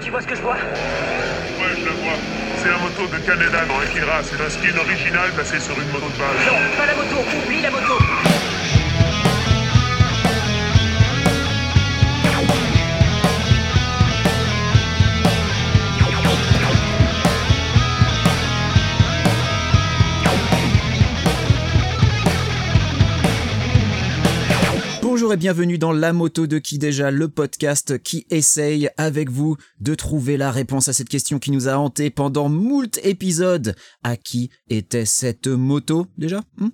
Tu vois ce que je vois? Ouais, je la vois. C'est la moto de Canada dans Akira. C'est un skin original placé sur une moto de base. Non, pas la moto, oublie la moto bienvenue dans La Moto de qui déjà, le podcast qui essaye avec vous de trouver la réponse à cette question qui nous a hanté pendant moult épisodes. À qui était cette moto déjà hmm?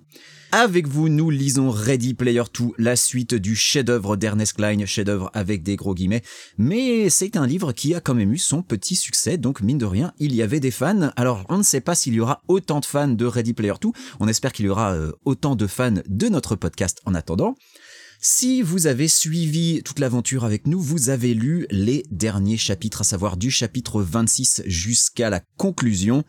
Avec vous, nous lisons Ready Player 2, la suite du chef-d'œuvre d'Ernest Klein, chef-d'œuvre avec des gros guillemets. Mais c'est un livre qui a quand même eu son petit succès, donc mine de rien, il y avait des fans. Alors on ne sait pas s'il y aura autant de fans de Ready Player 2, on espère qu'il y aura euh, autant de fans de notre podcast en attendant. Si vous avez suivi toute l'aventure avec nous, vous avez lu les derniers chapitres, à savoir du chapitre 26 jusqu'à la conclusion.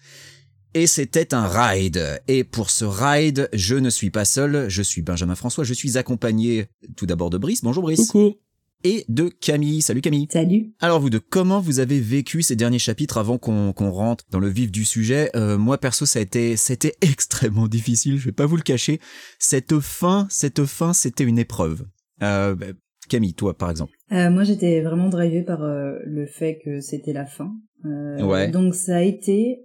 Et c'était un ride. Et pour ce ride, je ne suis pas seul, je suis Benjamin François, je suis accompagné tout d'abord de Brice. Bonjour Brice. Coucou. Et de Camille. Salut Camille. Salut. Alors vous deux, comment vous avez vécu ces derniers chapitres avant qu'on rentre dans le vif du sujet? Euh, Moi perso, ça a été, c'était extrêmement difficile. Je vais pas vous le cacher. Cette fin, cette fin, c'était une épreuve. Euh, bah, Camille, toi par exemple. Euh, moi, j'étais vraiment drivée par le fait que c'était la fin. Ouais. Donc ça a été.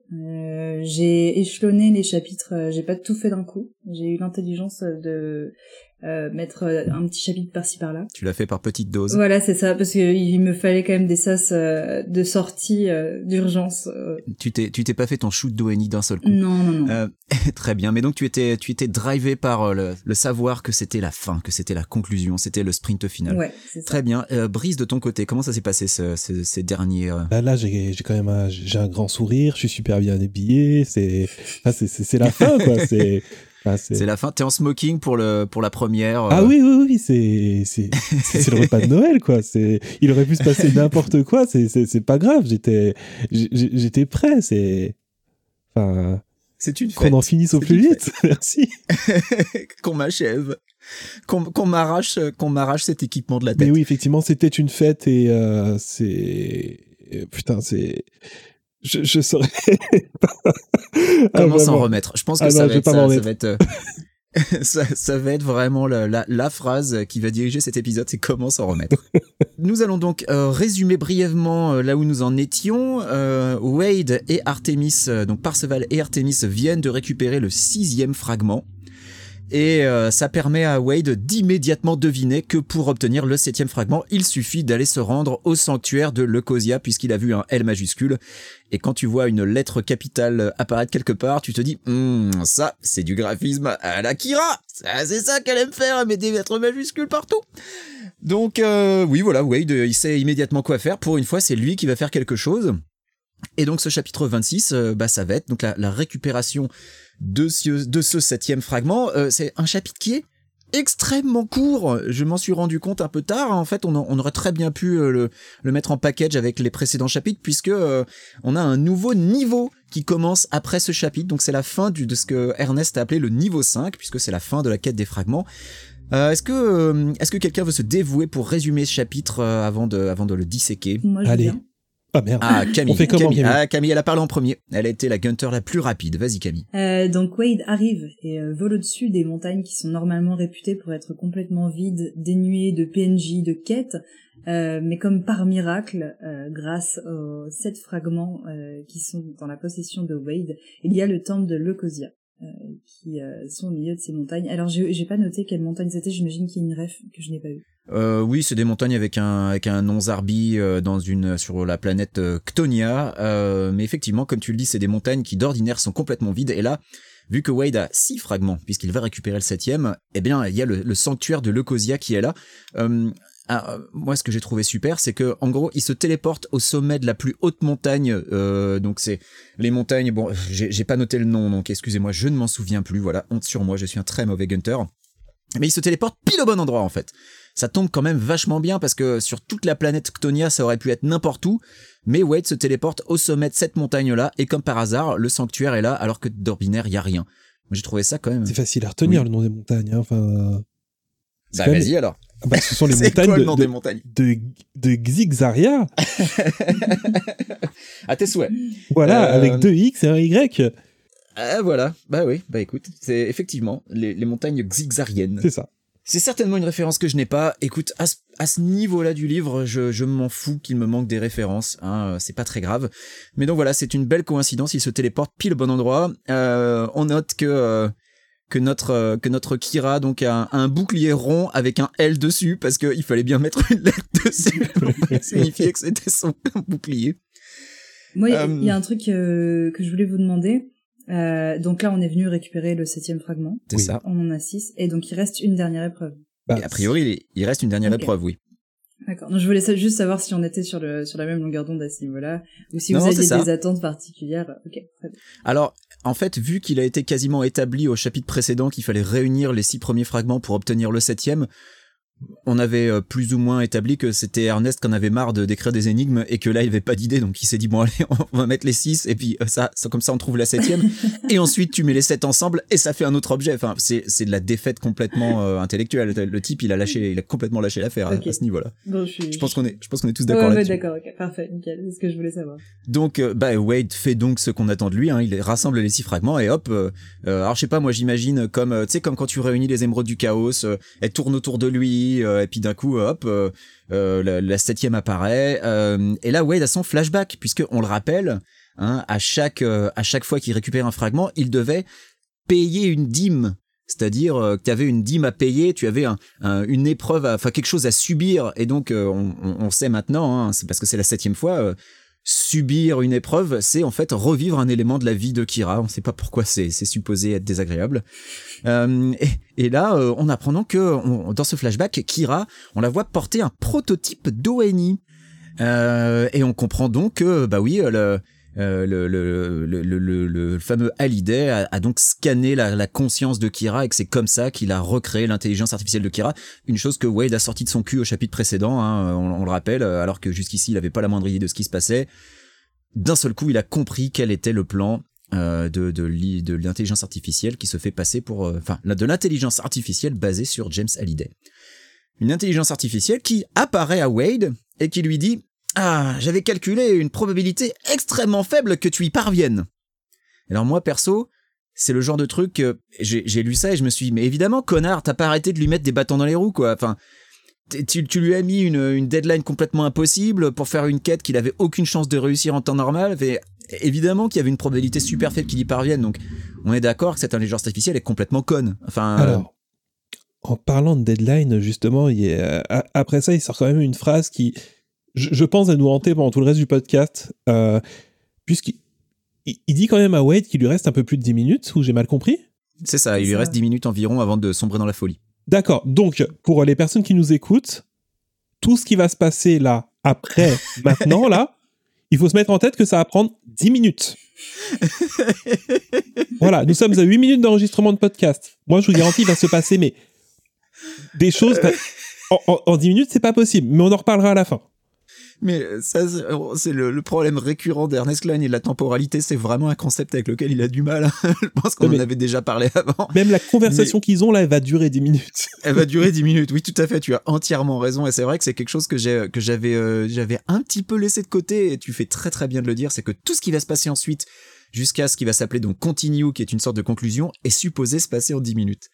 j'ai échelonné les chapitres. j'ai pas tout fait d'un coup. J'ai eu l'intelligence de euh, mettre euh, un petit chapitre par-ci par-là. Tu l'as fait par petites doses. Voilà, c'est ça, parce que il me fallait quand même des sas euh, de sortie euh, d'urgence. euh. Tu t'es, tu t'es pas fait ton shoot d'ONI d'un seul coup. Non, non, non. Euh, très bien, mais donc tu étais, tu étais drivé par euh, le, le savoir que c'était la fin, que c'était la conclusion, c'était le sprint final. ouais, c'est ça. Très bien. Euh, Brise de ton côté, comment ça s'est passé ce- ce- ces derniers euh, Là, là j'ai j'ai quand même un, j'ai un grand sourire, je suis super bien habillé, c'est, enfin, c'est, c'est, c'est la fin, quoi. C'est, enfin, c'est- la fin. T'es en smoking pour le pour la première. euh, Ah oui, oui, oui, c'est, c'est, c'est, c'est le repas de Noël, quoi. C'est, il aurait pu se passer n'importe quoi, c'est, c'est, c'est pas grave. J'étais, prêt, c'est, enfin, C'est une qu'on en finisse au plus vite. Merci. qu'on m'achève, qu'on qu'on m'arrache, qu'on m'arrache cet équipement de la tête. Mais oui, effectivement, c'était une fête et euh, c'est, putain, c'est, je, je saurais pas. Ah, Comment s'en vraiment. remettre? Je pense que Ah ça, non, va je vais être, pas ça, va être, euh, ça, ça va être vraiment la, la, la phrase qui va diriger cet épisode, c'est comment s'en remettre. nous allons donc euh, résumer brièvement euh, là où nous en étions. Euh, Wade et Artemis, donc Parseval et Artemis viennent de récupérer le sixième fragment. Et euh, ça permet à Wade d'immédiatement deviner que pour obtenir le septième fragment, il suffit d'aller se rendre au sanctuaire de Leucosia puisqu'il a vu un L majuscule. Et quand tu vois une lettre capitale apparaître quelque part, tu te dis, Hum, ça, c'est du graphisme à la Kira. C'est ça qu'elle aime faire, mettre des lettres majuscules partout. Donc euh, oui, voilà, Wade, il sait immédiatement quoi faire. Pour une fois, c'est lui qui va faire quelque chose. Et donc ce chapitre 26, euh, bah, ça va être donc la récupération de ce, de ce septième fragment. Euh, c'est un chapitre qui est extrêmement court. Je m'en suis rendu compte un peu tard. En fait, on, en- on aurait très bien pu euh, le, le mettre en package avec les précédents chapitres puisque euh, on a un nouveau niveau qui commence après ce chapitre. Donc c'est la fin du, de ce que Ernest a appelé le niveau 5 puisque c'est la fin de la quête des fragments. Euh, est-ce que euh, est-ce que quelqu'un veut se dévouer pour résumer ce chapitre euh, avant de avant de le disséquer? Moi, je Allez. viens. Ah merde. Ah Camille, On fait comment, Camille, Camille Ah, Camille, elle a parlé en premier. Elle a été la gunter la plus rapide. Vas-y Camille. Euh, donc Wade arrive et euh, vole au-dessus des montagnes qui sont normalement réputées pour être complètement vides, dénuées de PNJ, de quêtes, euh, mais comme par miracle, euh, grâce aux sept fragments euh, qui sont dans la possession de Wade, il y a le temple de Leucosia. Euh, qui euh, sont au milieu de ces montagnes. Alors j'ai pas noté quelle montagne c'était, j'imagine qu'il y a une ref que je n'ai pas vue. Euh, oui, c'est des montagnes avec un avec un nom Zarbi euh, dans une sur la planète euh. Euh, mais effectivement, comme tu le dis, c'est des montagnes qui d'ordinaire sont complètement vides. Et là, vu que Wade a six fragments, puisqu'il va récupérer le septième, eh bien, il y a le, le sanctuaire de Leucosia qui est là. Ah, euh, moi, ce que j'ai trouvé super, c'est que en gros, il se téléporte au sommet de la plus haute montagne. Euh, donc, c'est les montagnes. Bon, j'ai pas noté le nom, donc excusez-moi, je ne m'en souviens plus. Voilà, honte sur moi, je suis un très mauvais gunter. Mais il se téléporte pile au bon endroit en fait. Ça tombe quand même vachement bien parce que sur toute la planète Ctonia, ça aurait pu être n'importe où. Mais Wade se téléporte au sommet de cette montagne-là et comme par hasard, le sanctuaire est là alors que d'ordinaire, il y a rien. J'ai trouvé ça quand même. C'est facile à retenir Oui. le nom des montagnes. hein, Enfin, Bah vas-y alors. Bah, ce sont les montagnes quoi le de, nom de, des montagnes de, de Xixaria. À tes souhaits. Voilà, Euh, avec deux X et un Y. Ah voilà, bah oui, bah écoute, c'est effectivement les, les montagnes xixariennes. C'est ça. C'est certainement une référence que je n'ai pas. Écoute, à ce, à ce niveau-là du livre, je, je m'en fous qu'il me manque des références. Hein, c'est pas très grave. Mais donc voilà, c'est une belle coïncidence. Il se téléporte pile au bon endroit. Euh, on note que euh, que notre euh, que notre Kira donc a un, a un bouclier rond avec un L dessus parce qu'il fallait bien mettre une lettre dessus pour signifier que c'était son bouclier. Moi, il y a- Euh, il y a un truc euh, que je voulais vous demander. Euh, donc là, on est venu récupérer le septième fragment. C'est Oui. ça. On en a six. Et donc, il reste une dernière épreuve. Bah, a priori, il, il reste une dernière épreuve, oui. D'accord. Donc, je voulais juste savoir si on était sur le sur la même longueur d'onde à ce niveau-là, ou si Non, vous aviez ça. des attentes particulières. Ok. Alors, en fait, vu qu'il a été quasiment établi au chapitre précédent qu'il fallait réunir les six premiers fragments pour obtenir le septième, on avait euh, plus ou moins établi que c'était Ernest qu'on avait marre de d'écrire des énigmes et que là il avait pas d'idée, donc il s'est dit bon allez, on va mettre les six et puis euh, ça, ça comme ça on trouve la septième et ensuite tu mets les sept ensemble et ça fait un autre objet. Enfin, c'est c'est de la défaite complètement euh, intellectuelle. Le type il a lâché, il a complètement lâché l'affaire à- ce niveau-là. Bon, je suis. Je pense qu'on est, je pense qu'on est tous d'accord ouais, là-dessus. d'accord. Ok. Parfait. Nickel. C'est ce que je voulais savoir. Donc, euh, bah, Wade fait donc ce qu'on attend de lui. Hein, il rassemble les six fragments et hop. euh, alors, je sais pas, moi, j'imagine comme, tu sais, comme quand tu réunis les émeraudes du chaos, elles tournent autour de lui euh, et puis d'un coup, hop, euh, euh, la, septième apparaît. et là, Wade a son flashback puisque on le rappelle, hein, à chaque à chaque fois qu'il récupère un fragment, il devait payer une dîme. C'est-à-dire que tu avais une dîme à payer, tu avais un, un- une épreuve, enfin quelque chose à subir. Et donc, on, sait maintenant, hein, c'est parce que c'est la septième fois, subir une épreuve, c'est en fait revivre un élément de la vie de Kira. On ne sait pas pourquoi c'est supposé être désagréable. Euh, et, là, euh, on apprend donc que dans ce flashback, Kira, on la voit porter un prototype d'ONI. Euh, et on comprend donc que, bah oui, le, le, le, le, le, le- fameux Hallyday a, a donc scanné la, la conscience de Kira et que c'est comme ça qu'il a recréé l'intelligence artificielle de Kira. Une chose que Wade a sorti de son cul au chapitre précédent, hein, on, on le rappelle, euh, alors que jusqu'ici il avait pas la moindre idée de ce qui se passait. D'un seul coup, il a compris quel était le plan euh, de, de l'intelligence artificielle qui se fait passer pour... euh, Enfin, de l'intelligence artificielle basée sur James Hallyday. Une intelligence artificielle qui apparaît à Wade et qui lui dit ah, j'avais calculé une probabilité extrêmement faible que tu y parviennes. Alors moi, perso, c'est le genre de truc que j'ai lu ça et je me suis dit, mais évidemment, connard, t'as pas arrêté de lui mettre des bâtons dans les roues, quoi. Enfin, tu, tu lui as mis une, deadline complètement impossible pour faire une quête qu'il avait aucune chance de réussir en temps normal. Et évidemment qu'il y avait une probabilité super faible qu'il y parvienne. Donc, on est d'accord que cette intelligence artificielle est complètement conne. Enfin, euh, Alors, en parlant de deadline, justement, après ça, il sort quand même une phrase qui, je, je pense, à nous hanter pendant tout le reste du podcast, euh, puisqu'il il, il dit quand même à Wade qu'il lui reste un peu plus de 10 minutes, ou j'ai mal compris? C'est ça, il lui Ça. reste 10 minutes environ avant de sombrer dans la folie. D'accord, donc pour les personnes qui nous écoutent, tout ce qui va se passer là, après, maintenant, là, il faut se mettre en tête que ça va prendre 10 minutes. voilà, nous sommes à 8 minutes d'enregistrement de podcast. Moi, je vous garantis, il va se passer, mais des choses. En, en- en 10 minutes, c'est pas possible, mais on en reparlera à la fin. Mais ça, c'est- c'est le, le problème récurrent d'Ernest Klein et de la temporalité. C'est vraiment un concept avec lequel il a du mal. Je pense qu'on en avait déjà parlé avant. Même la conversation qu'ils ont là, elle va durer 10 minutes. Elle va durer 10 minutes. Oui, tout à fait. Tu as entièrement raison. Et c'est vrai que c'est quelque chose que j'ai, que j'avais, euh, j'avais un petit peu laissé de côté. Et tu fais très très bien de le dire. C'est que tout ce qui va se passer ensuite, jusqu'à ce qui va s'appeler donc continue, qui est une sorte de conclusion, est supposé se passer en 10 minutes.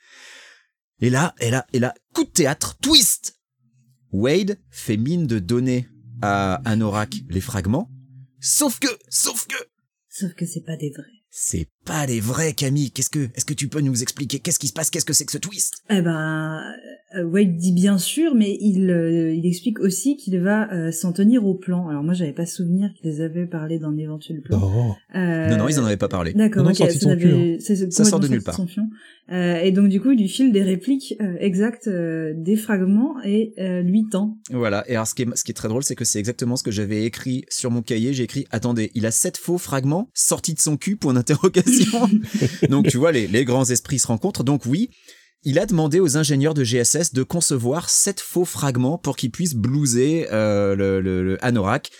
Et là, et là, et là, coup de théâtre, twist! Wade fait mine de donner à Anorak les fragments. Sauf que, sauf que, Sauf que c'est pas des vrais. c'est pas les vrais, Camille. Qu'est-ce que, est-ce que tu peux nous expliquer? Qu'est-ce qui se passe? Qu'est-ce que c'est que ce twist? Eh ben, euh, Wade dit bien sûr, mais il, euh, il explique aussi qu'il va euh, s'en tenir au plan. Alors moi, j'avais pas souvenir qu'ils avaient parlé d'un éventuel plan. Oh. Euh, Non, non, ils en avaient pas parlé. D'accord, Non, non, ok, sorti de ça son cul, n'avait- c'est- c'est Ça sort de nulle. Euh, et donc du coup, il lui file des répliques euh, exactes euh, des fragments et euh, lui tend. Voilà. Et alors, ce qui est, ce qui est très drôle, c'est que c'est exactement ce que j'avais écrit sur mon cahier. J'ai écrit, attendez, il a sept faux fragments sortis de son cul, point d'interrogation. Donc, tu vois, les, les grands esprits se rencontrent. Donc, oui, il a demandé aux ingénieurs de GSS de concevoir sept faux fragments pour qu'ils puissent blouser euh, le, le, Anorak.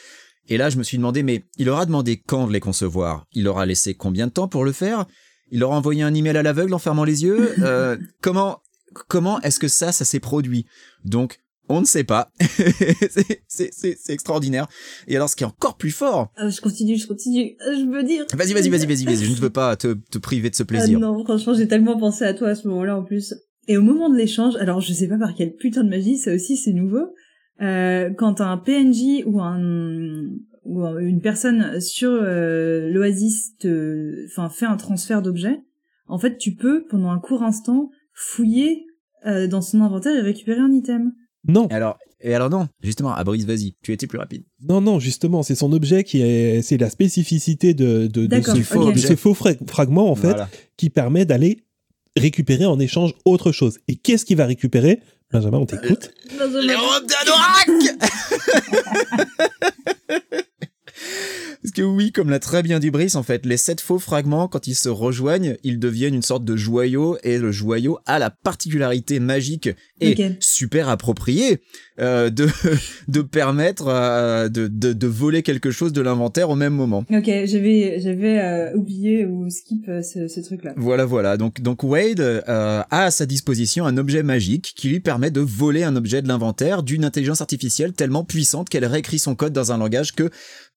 Et là, je me suis demandé, mais il aura demandé quand de les concevoir? Il aura laissé combien de temps pour le faire? Il aura envoyé un email à l'aveugle en fermant les yeux? Euh, Comment comment est-ce que ça, ça s'est produit? Donc, On ne sait pas. C'est- extraordinaire. Et alors, ce qui est encore plus fort. Ah, je continue, je continue. Euh, Je veux dire. Vas-y, vas-y, vas-y, vas-y, vas-y. Je ne veux pas te, te priver de ce Ah plaisir. non, franchement, j'ai tellement pensé à toi à ce moment-là en plus. Et au moment de l'échange, alors je sais pas par quelle putain de magie, ça aussi c'est nouveau. Euh, quand un PNJ ou un ou un- une personne sur euh, l'Oasis te, enfin, fait un transfert d'objets, en fait, tu peux pendant un court instant fouiller euh, dans son inventaire et récupérer un item. Non, Alors, et alors non, justement, à Brice, vas-y, tu étais plus rapide. non, non, justement, c'est son objet qui est, c'est la spécificité de, de, ce, faux de ce faux fra- fragment, en fait, Voilà. qui permet d'aller récupérer en échange autre chose. Et qu'est-ce qu'il va récupérer? Benjamin, on t'écoute. Les robes d'Anorak Parce que oui, comme l'a très bien dit Brice, en fait, les sept faux fragments, quand ils se rejoignent, ils deviennent une sorte de joyau, et le joyau a la particularité magique et super appropriée euh, de, de permettre euh, de, de, de voler quelque chose de l'inventaire au même moment. Ok, j'avais j'avais euh, oublié ou skip euh, ce, ce truc-là. Voilà, voilà. Donc, donc Wade euh, a à sa disposition un objet magique qui lui permet de voler un objet de l'inventaire d'une intelligence artificielle tellement puissante qu'elle réécrit son code dans un langage que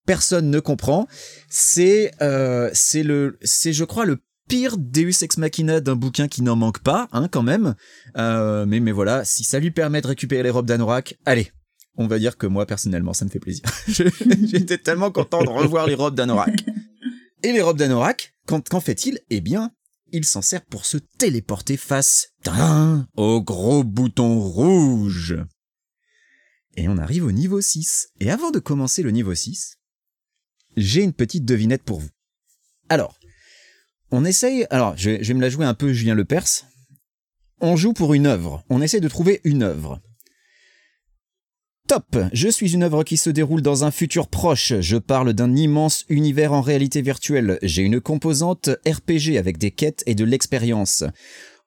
personne ne comprend. C'est, euh, c'est le, c'est, je crois, le pire Deus ex machina d'un bouquin qui n'en manque pas, hein, quand même. Euh, mais, mais voilà, si ça lui permet de récupérer les robes d'Anorak, allez. On va dire que moi, personnellement, ça me fait plaisir. J'étais tellement content de revoir les robes d'Anorak. Et les robes d'Anorak, qu'en fait-il? Eh bien, il s'en sert pour se téléporter face au gros bouton rouge. Et on arrive au niveau 6. Et avant de commencer le niveau 6, j'ai une petite devinette pour vous. Alors, on essaye, alors je vais, me la jouer un peu Julien Lepers. On joue pour une œuvre, on essaye de trouver une œuvre. Top Je suis une œuvre qui se déroule dans un futur proche. Je parle d'un immense univers en réalité virtuelle. J'ai une composante RPG avec des quêtes et de l'expérience.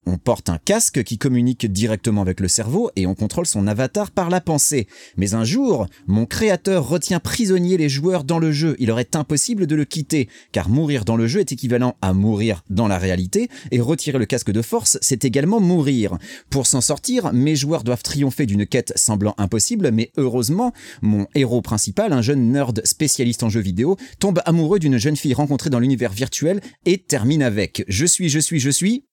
On porte un casque qui communique directement avec le cerveau et on contrôle son avatar par la pensée. Mais un jour, mon créateur retient prisonnier les joueurs dans le jeu. Il leur est impossible de le quitter, car mourir dans le jeu est équivalent à mourir dans la réalité, et retirer le casque de force, c'est également mourir. Pour s'en sortir, mes joueurs doivent triompher d'une quête semblant impossible, mais heureusement, mon héros principal, un jeune nerd spécialiste en jeux vidéo, tombe amoureux d'une jeune fille rencontrée dans l'univers virtuel et termine avec Je suis, je suis, je suis...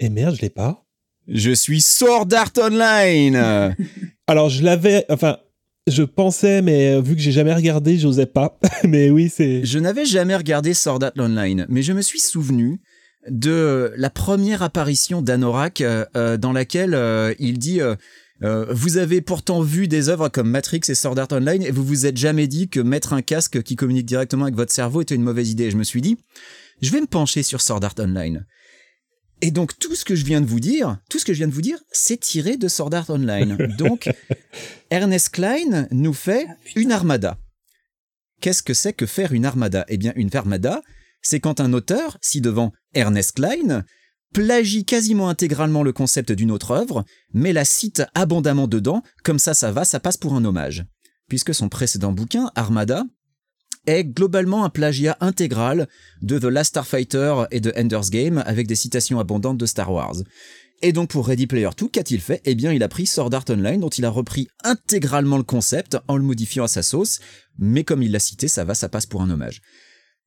Et merde, je l'ai pas. Je suis Sword Art Online Alors, je l'avais, enfin, je pensais, mais euh, vu que j'ai jamais regardé, j'osais pas. mais oui, c'est. Je n'avais jamais regardé Sword Art Online, mais je me suis souvenu de la première apparition d'Anorak euh, euh, dans laquelle euh, il dit euh, Vous avez pourtant vu des œuvres comme Matrix et Sword Art Online et vous vous êtes jamais dit que mettre un casque qui communique directement avec votre cerveau était une mauvaise idée. Et je me suis dit Je vais me pencher sur Sword Art Online. Et donc tout ce que je viens de vous dire, tout ce que je viens de vous dire, c'est tiré de Sword Art Online. Donc Ernest Klein nous fait une armada. Qu'est-ce que c'est que faire une armada? Eh bien, une armada, c'est quand un auteur, si devant Ernest Klein, plagie quasiment intégralement le concept d'une autre œuvre, mais la cite abondamment dedans, comme ça ça va, ça passe pour un hommage. Puisque son précédent bouquin, Armada, est globalement un plagiat intégral de The Last Starfighter et de Ender's Game avec des citations abondantes de Star Wars. Et donc pour Ready Player 2, qu'a-t-il fait? Eh bien il a pris Sword Art Online dont il a repris intégralement le concept en le modifiant à sa sauce, mais comme il l'a cité, ça va, ça passe pour un hommage.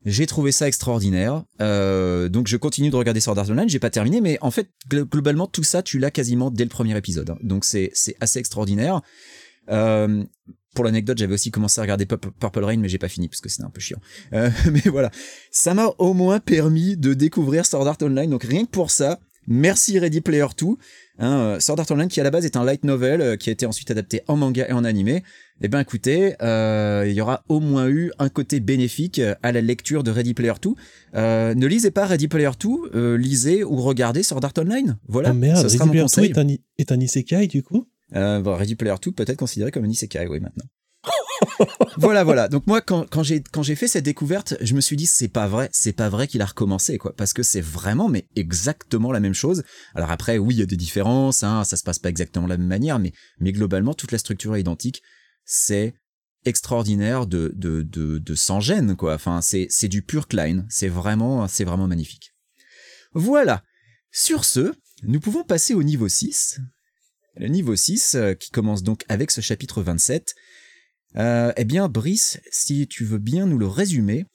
J'ai trouvé ça extraordinaire, euh, donc je continue de regarder Sword Art Online, j'ai pas terminé, mais en fait gl- globalement tout ça tu l'as quasiment dès le premier épisode, hein. donc c'est c'est assez extraordinaire. Euh, pour l'anecdote, j'avais aussi commencé à regarder Purple Rain, mais j'ai pas fini parce que c'était un peu chiant. Euh, mais voilà, ça m'a au moins permis de découvrir Sword Art Online. Donc rien que pour ça, merci Ready Player 2. Hein, euh, Sword Art Online qui à la base est un light novel euh, qui a été ensuite adapté en manga et en animé. Eh ben écoutez, euh, il y aura au moins eu un côté bénéfique à la lecture de Ready Player 2. Euh, ne lisez pas Ready Player 2, euh, lisez ou regardez Sword Art Online. Voilà, oh merde, sera Ready mon Player 2 conseil. est un, est un isekai, du coup? Euh, bon, Ready Player 2 peut être considéré comme un isekai, oui, maintenant. voilà, voilà. Donc moi, quand, j'ai fait cette découverte, je me suis dit c'est pas vrai, c'est pas vrai qu'il a recommencé, quoi, parce que c'est vraiment, mais exactement la même chose. Alors après, oui, il y a des différences, hein, ça se passe pas exactement de la même manière, mais globalement, toute la structure est identique. C'est extraordinaire de sans gêne, quoi. Enfin, c'est c'est du pur Klein. C'est vraiment c'est vraiment magnifique. Voilà. Sur ce, nous pouvons passer au niveau 6 Le niveau 6, euh, qui commence donc avec ce chapitre 27. Euh, eh bien, Brice, si tu veux bien nous le résumer,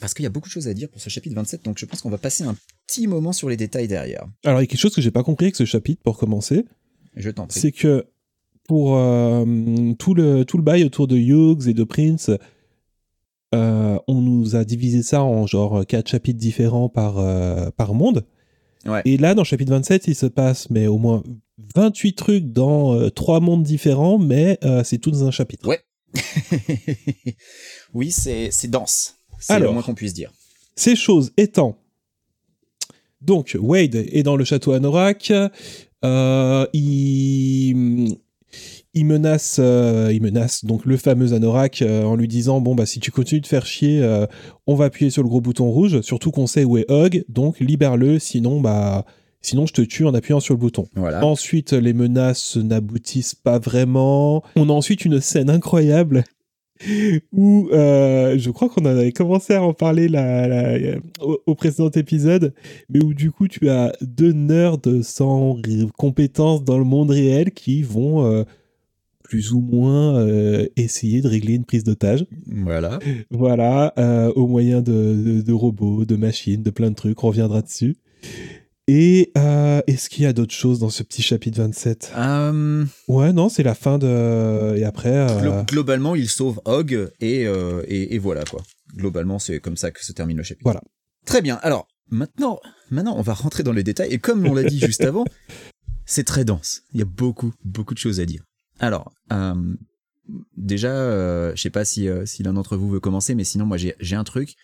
parce qu'il y a beaucoup de choses à dire pour ce chapitre 27, donc je pense qu'on va passer un petit moment sur les détails derrière. Alors, il y a quelque chose que j'ai pas compris avec ce chapitre, pour commencer. Je t'en prie. C'est que pour euh, tout, le, tout le bail autour de Hughes et de Prince, euh, on nous a divisé ça en genre quatre chapitres différents par, par monde. Ouais. Et là, dans le chapitre 27, il se passe mais au moins 28 trucs dans euh, trois mondes différents, mais euh, c'est tout dans un chapitre. Ouais. oui, c'est dense. C'est le moins qu'on puisse dire. Ces choses étant, donc Wade est dans le château Anorak, euh, il, il menace, euh, il menace donc le fameux Anorak euh, en lui disant bon bah si tu continues de faire chier, on va appuyer sur le gros bouton rouge. Surtout qu'on sait où est Hug, donc libère-le, sinon bah sinon je te tue en appuyant sur le bouton. Voilà. Ensuite, les menaces n'aboutissent pas vraiment. On a ensuite une scène incroyable où euh, je crois qu'on avait commencé à en parler la- la- au, au précédent épisode, mais où du coup tu as deux nerds sans compétences dans le monde réel qui vont euh, plus ou moins euh, essayer de régler une prise d'otage. Voilà. Voilà, euh, au moyen de, de- de robots, de machines, de plein de trucs, on reviendra dessus. Et euh, est-ce qu'il y a d'autres choses dans ce petit chapitre 27 Euh, Ouais, non, c'est la fin de... Et après... euh, glo- globalement, il sauve Hog et, euh, et, et voilà quoi. Globalement, c'est comme ça que se termine le chapitre. Voilà. Très bien. Alors maintenant, maintenant, on va rentrer dans les détails et comme on l'a dit juste avant, c'est très dense. Il y a beaucoup, beaucoup de choses à dire. Alors, déjà, je sais pas si, si l'un d'entre vous veut commencer, mais sinon, moi, j'ai j'ai un truc.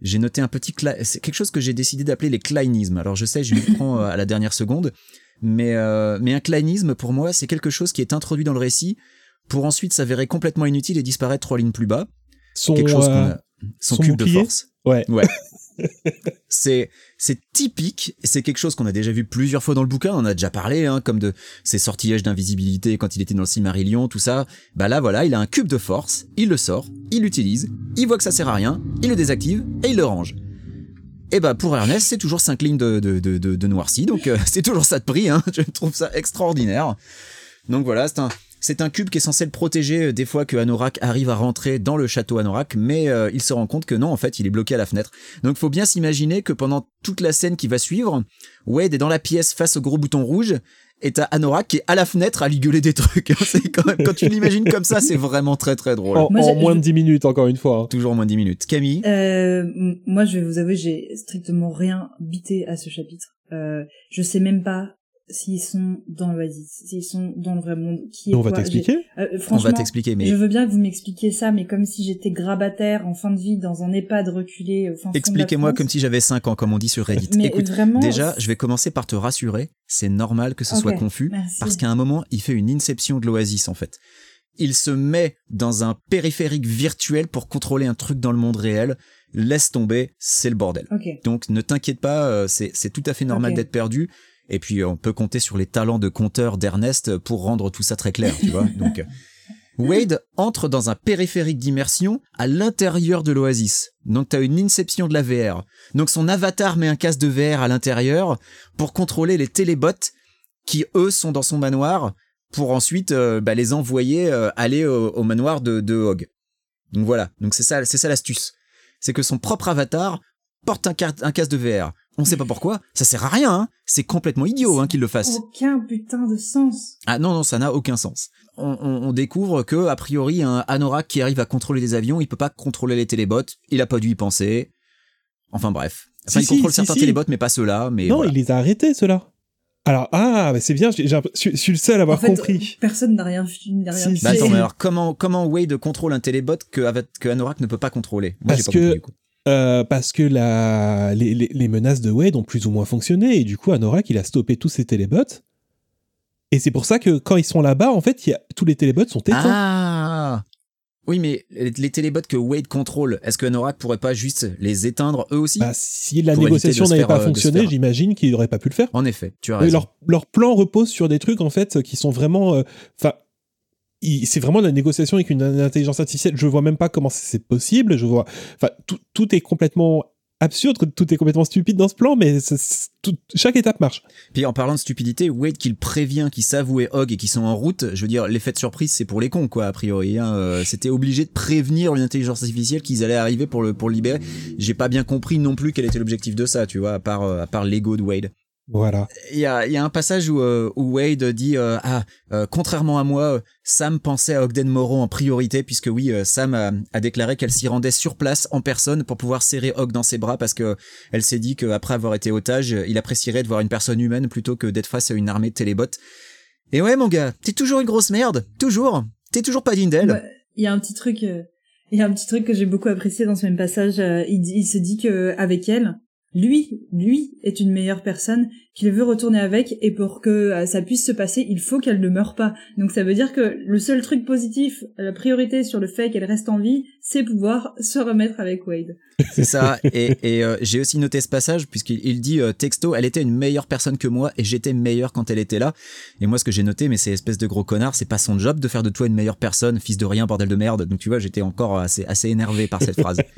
J'ai noté un petit... C'est quelque chose que j'ai décidé d'appeler les kleinismes. Alors, je sais, je m'y prends euh, à la dernière seconde, mais, euh, mais un kleinisme, pour moi, c'est quelque chose qui est introduit dans le récit pour ensuite s'avérer complètement inutile et disparaître trois lignes plus bas. son, Quelque chose qu'on euh, a... Son, son cube de force? Ouais. Ouais. c'est typique, c'est quelque chose qu'on a déjà vu plusieurs fois dans le bouquin, on en a déjà parlé, hein, comme de ses sortillages d'invisibilité quand il était dans le Silmarillion, tout ça. Bah là, voilà, il a un cube de force, il le sort, il l'utilise, il voit que ça sert à rien, il le désactive et il le range. Et bah pour Ernest, c'est toujours 5 lignes de, de, donc euh, c'est toujours ça de prix, hein, je trouve ça extraordinaire. Donc voilà, c'est un, c'est un cube qui est censé le protéger euh, des fois que Anorak arrive à rentrer dans le château Anorak, mais euh, il se rend compte que non, en fait, il est bloqué à la fenêtre. Donc faut bien s'imaginer que pendant toute la scène qui va suivre, Wade est dans la pièce face au gros bouton rouge, et t'as Anorak qui est à la fenêtre à lui gueuler des trucs. C'est quand, même- quand tu l'imagines comme ça, c'est vraiment très très drôle. En, Moi, en j'ai- moins de 10 minutes, encore une fois. hein. Toujours moins de 10 minutes. Camille Euh, moi, je vais vous avouer, j'ai strictement rien bité à ce chapitre. Euh, je sais même pas s'ils sont dans l'Oasis, s'ils sont dans le vrai monde. Qui est On va t'expliquer euh, On va t'expliquer, mais je veux bien que vous m'expliquiez ça, mais comme si j'étais grabataire en fin de vie dans un EHPAD reculé au fin la expliquez-moi comme si j'avais 5 ans, comme on dit sur Reddit. Mais Écoute, vraiment, déjà, je vais commencer par te rassurer, c'est normal que ce soit confus, merci. parce qu'à un moment, il fait une inception de l'Oasis, en fait. Il se met dans un périphérique virtuel pour contrôler un truc dans le monde réel. Laisse tomber, c'est le bordel. Donc ne t'inquiète pas, euh, c'est tout à fait normal d'être perdu. Et puis on peut compter sur les talents de conteur d'Ernest pour rendre tout ça très clair, tu vois. Donc euh, Wade entre dans un périphérique d'immersion à l'intérieur de l'Oasis. Donc t'as une inception de la VR. Donc son avatar met un casque de VR à l'intérieur pour contrôler les télébots qui eux sont dans son manoir pour ensuite euh, bah, les envoyer euh, aller au, manoir de, de Hog. Donc voilà. Donc c'est ça, c'est ça l'astuce. C'est que son propre avatar porte un, un casque de VR. On sait pas pourquoi. Ça sert à rien. Hein. C'est complètement idiot hein, qu'il le fasse. Aucun putain de sens. Ah non, non, ça n'a aucun sens. On, on- on découvre que, a priori, un Anorak qui arrive à contrôler des avions, il peut pas contrôler les télébots, il a pas dû y penser. Enfin bref. Enfin, Si, il contrôle si, certains si, si. télébots, mais pas ceux-là. Mais non, voilà. il les a arrêtés, ceux-là. Alors, ah, bah, c'est bien, je suis- je suis le seul à avoir en fait, compris. personne n'a rien, n'a rien Si. Bah attends, mais alors comment, comment Wade contrôle un télébot que, Anorak ne peut pas contrôler? Moi, Parce pas que- compris, du coup. Euh, parce que la, les, les- les menaces de Wade ont plus ou moins fonctionné, et du coup, Anorak, il a stoppé tous ses télébots. Et c'est pour ça que quand ils sont là-bas, en fait, il y a, tous les télébots sont éteints. Ah Oui, mais les télébots que Wade contrôle, est-ce que Anorak pourrait pas juste les éteindre eux aussi? Bah, si la négociation n'avait pas euh, fonctionné, j'imagine qu'il n'aurait pas pu le faire. En effet, tu as raison. leur, leur plan repose sur des trucs, en fait, qui sont vraiment... euh, Enfin, c'est vraiment de la négociation avec une intelligence artificielle. Je vois même pas comment c'est possible. Je vois... Enfin, tout, est complètement absurde, tout est complètement stupide dans ce plan, mais chaque étape marche. Puis en parlant de stupidité, Wade qu'il prévient qu'ils savent où est Hog et qu'ils sont en route, je veux dire, l'effet de surprise, c'est pour les cons, quoi, a priori. Hein. Euh, C'était obligé de prévenir une intelligence artificielle qu'ils allaient arriver pour le, pour le libérer. J'ai pas bien compris non plus quel était l'objectif de ça, tu vois, à part, euh, à part l'ego de Wade. Voilà. Il y a, il y a un passage où, euh, où Wade dit euh, ah euh, contrairement à moi Sam pensait à Ogden Morrow en priorité puisque oui euh, Sam a, a déclaré qu'elle s'y rendait sur place en personne pour pouvoir serrer Hog dans ses bras parce que elle s'est dit qu'après avoir été otage il apprécierait de voir une personne humaine plutôt que d'être face à une armée de télébots et ouais mon gars t'es toujours une grosse merde toujours t'es toujours pas digne d'elle Ouais, Il y a un petit truc, il y a un petit truc que j'ai beaucoup apprécié dans ce même passage. il, il se dit que avec elle, lui, lui est une meilleure personne qu'il veut retourner avec et pour que euh, ça puisse se passer, il faut qu'elle ne meure pas. Donc ça veut dire que le seul truc positif, la priorité sur le fait qu'elle reste en vie, c'est pouvoir se remettre avec Wade. C'est ça. Et, et euh, j'ai aussi noté ce passage puisqu'il il dit euh, texto, elle était une meilleure personne que moi et j'étais meilleur quand elle était là. Et moi, ce que j'ai noté, mais c'est espèce de gros connard, c'est pas son job de faire de toi une meilleure personne, fils de rien, bordel de merde. Donc tu vois, j'étais encore assez assez énervé par cette phrase.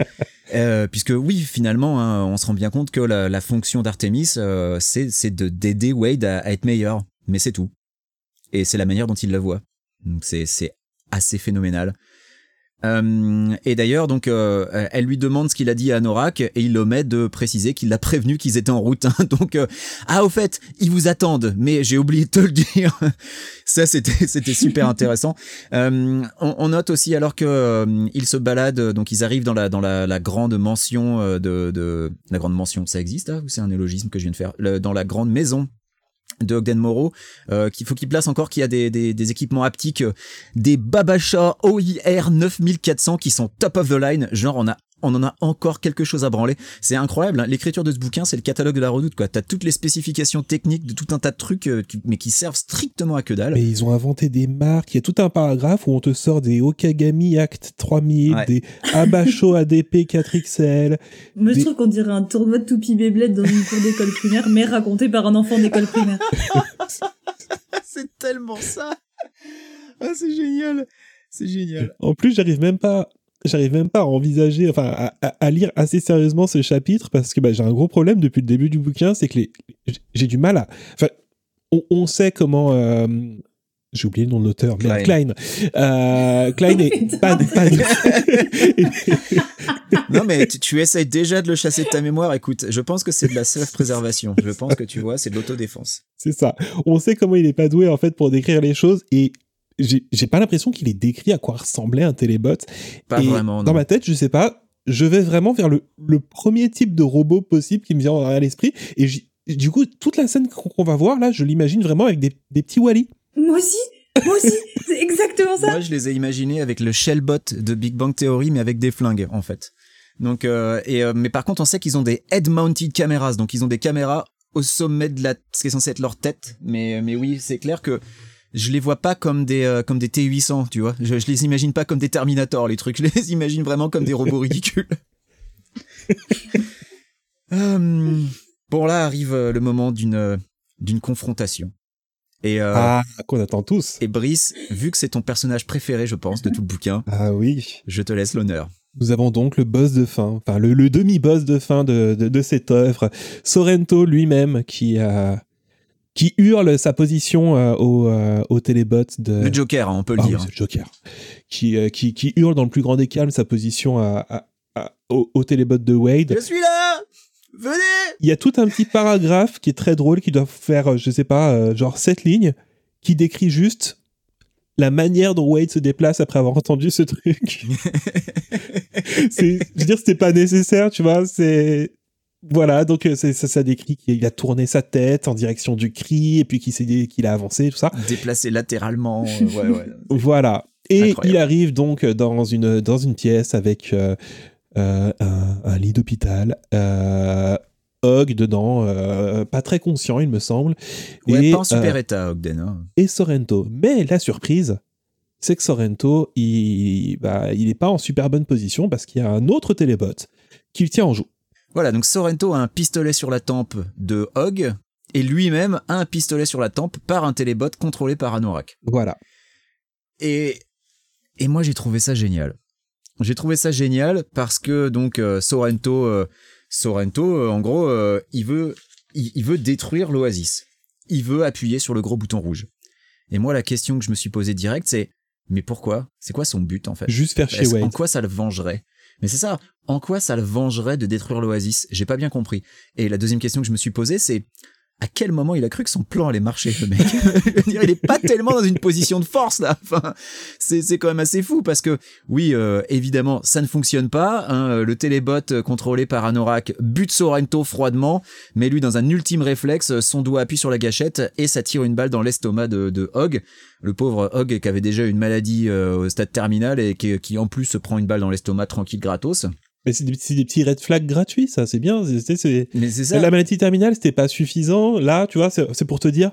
Euh, puisque oui, finalement, hein, on se rend bien compte que la, la fonction d'Artemis, c'est de d'aider Wade à, à être meilleur. Mais c'est tout. Et c'est la manière dont il la voit. Donc c'est c'est assez phénoménal. Euh, et d'ailleurs, donc, euh, elle lui demande ce qu'il a dit à Norak et il omet de préciser qu'il l'a prévenu qu'ils étaient en route. hein. donc, euh, ah, au fait, ils vous attendent, mais j'ai oublié de te le dire. Ça, c'était, c'était super intéressant. On, note aussi alors que ils se baladent, donc ils arrivent dans la dans la, grande mention de, de la grande mention. Ça existe, hein, ou c'est un élogisme que je viens de faire Dans la grande maison de Ogden Morrow, euh, qu'il faut qu'il place encore qu'il y a des, des, des équipements haptiques, euh, des Babasha OIR 9400 qui sont top of the line, genre on a on en a encore quelque chose à branler. C'est incroyable. hein. L'écriture de ce bouquin, c'est le catalogue de la redoute. quoi. T'as toutes les spécifications techniques de tout un tas de trucs, euh, qui- mais qui servent strictement à que dalle. Mais ils ont inventé des marques. Il y a tout un paragraphe où on te sort des Okagami Act 3000, Ouais. des Abasho ADP 4XL. Moi, je trouve qu'on dirait un tournoi de toupie Beyblade dans une cour d'école primaire, mais raconté par un enfant d'école primaire. c'est tellement ça. Ah, c'est génial. C'est génial. En plus, j'arrive même pas. J'arrive même pas à envisager, enfin, à, à- à lire assez sérieusement ce chapitre parce que bah, j'ai un gros problème depuis le début du bouquin, c'est que j'ai- du mal à. Enfin, on, on sait comment. euh, j'ai oublié le nom de l'auteur, mais Klein. Euh, Klein est pas, pas- Non, mais tu, tu essayes déjà de le chasser de ta mémoire. Écoute, je pense que c'est de la self-préservation. Je pense que tu vois, c'est de l'autodéfense. C'est ça. On sait comment il est pas doué en fait pour décrire les choses et j'ai j'ai pas l'impression qu'il est décrit à quoi ressemblait un télébot. Pas Et vraiment. Dans non. ma tête, je sais pas, je vais vraiment vers le, le premier type de robot possible qui me vient à l'esprit et du coup toute la scène qu'on qu'on va voir là, je l'imagine vraiment avec des, des petits Wally. Moi aussi, moi aussi, c'est exactement ça. Moi, je les ai imaginés avec le Shellbot de Big Bang Theory, mais avec des flingues, en fait. Donc, euh, et, euh, mais par contre, on sait qu'ils ont des head-mounted cameras, donc ils ont des caméras au sommet de la, ce qui est censé être leur tête. Mais, mais oui, c'est clair que je les vois pas comme des, euh, comme des T800, tu vois. Je, je les imagine pas comme des Terminator, les trucs. Je les imagine vraiment comme des robots ridicules. Euh, bon, là arrive euh, le moment d'une, d'une confrontation. Et, euh, Ah, qu'on attend tous. et Brice, vu que c'est ton personnage préféré, je pense, de tout le bouquin, Ah oui. je te laisse l'honneur. Nous avons donc le boss de fin, enfin le, le demi-boss de fin de, de, de cette œuvre, Sorrento lui-même qui a qui hurle sa position euh, au, euh, au télébot de Le Joker, hein, on peut le Ah oui, dire. c'est le Joker qui, euh, qui qui hurle dans le plus grand des calmes sa position à, à- à- au, au télébot de Wade. Je suis là Venez Il y a tout un petit paragraphe qui est très drôle qui doit faire euh, je sais pas euh, genre sept lignes qui décrit juste la manière dont Wade se déplace après avoir entendu ce truc. c'est, je veux dire, c'était pas nécessaire, tu vois. C'est voilà, donc euh, ça, ça décrit qu'il a tourné sa tête en direction du cri et puis qu'il s'est qu'il a avancé, tout ça. Déplacé latéralement. euh, ouais, ouais. Voilà. Et Incroyable. il arrive donc dans une dans une pièce avec euh, euh, un, un lit d'hôpital. Euh, Hog dedans, pas très conscient, il me semble. Ouais, et, pas en super état, Ogden. hein. et Sorrento. Mais la surprise, c'est que Sorrento, il, bah, il est pas en super bonne position parce qu'il y a un autre télébot qui le tient en joue. Voilà, donc Sorrento a un pistolet sur la tempe de Hog, et lui-même a un pistolet sur la tempe par un télébot contrôlé par Anorak. Voilà. Et, et moi, j'ai trouvé ça génial. J'ai trouvé ça génial parce que donc euh, Sorrento, euh, Sorrento, euh, en gros, il veut, il, il veut détruire l'Oasis. Il veut appuyer sur le gros bouton rouge. Et moi, la question que je me suis posée direct, c'est mais pourquoi? C'est quoi son but en fait? Juste faire chez Est-ce- En Wade. quoi ça le vengerait? Mais c'est ça. En quoi ça le vengerait de détruire l'Oasis? J'ai pas bien compris. Et la deuxième question que je me suis posée, c'est à quel moment il a cru que son plan allait marcher, le mec Il est pas tellement dans une position de force là. Enfin, c'est quand même assez fou parce que oui, euh, évidemment, ça ne fonctionne pas. hein. Le télébot euh, contrôlé par Anorak bute Sorrento froidement, mais lui, dans un ultime réflexe, son doigt appuie sur la gâchette et ça tire une balle dans l'estomac de, Hogg. Le pauvre Hogg qui avait déjà une maladie euh, au stade terminal et qui, qui en plus se prend une balle dans l'estomac tranquille gratos. Mais c'est des, petits- des petits red flags gratuits, ça, c'est bien. C'est- c'est- c'est- Mais c'est ça. La maladie terminale, c'était pas suffisant. Là, tu vois, c'est c'est pour te dire,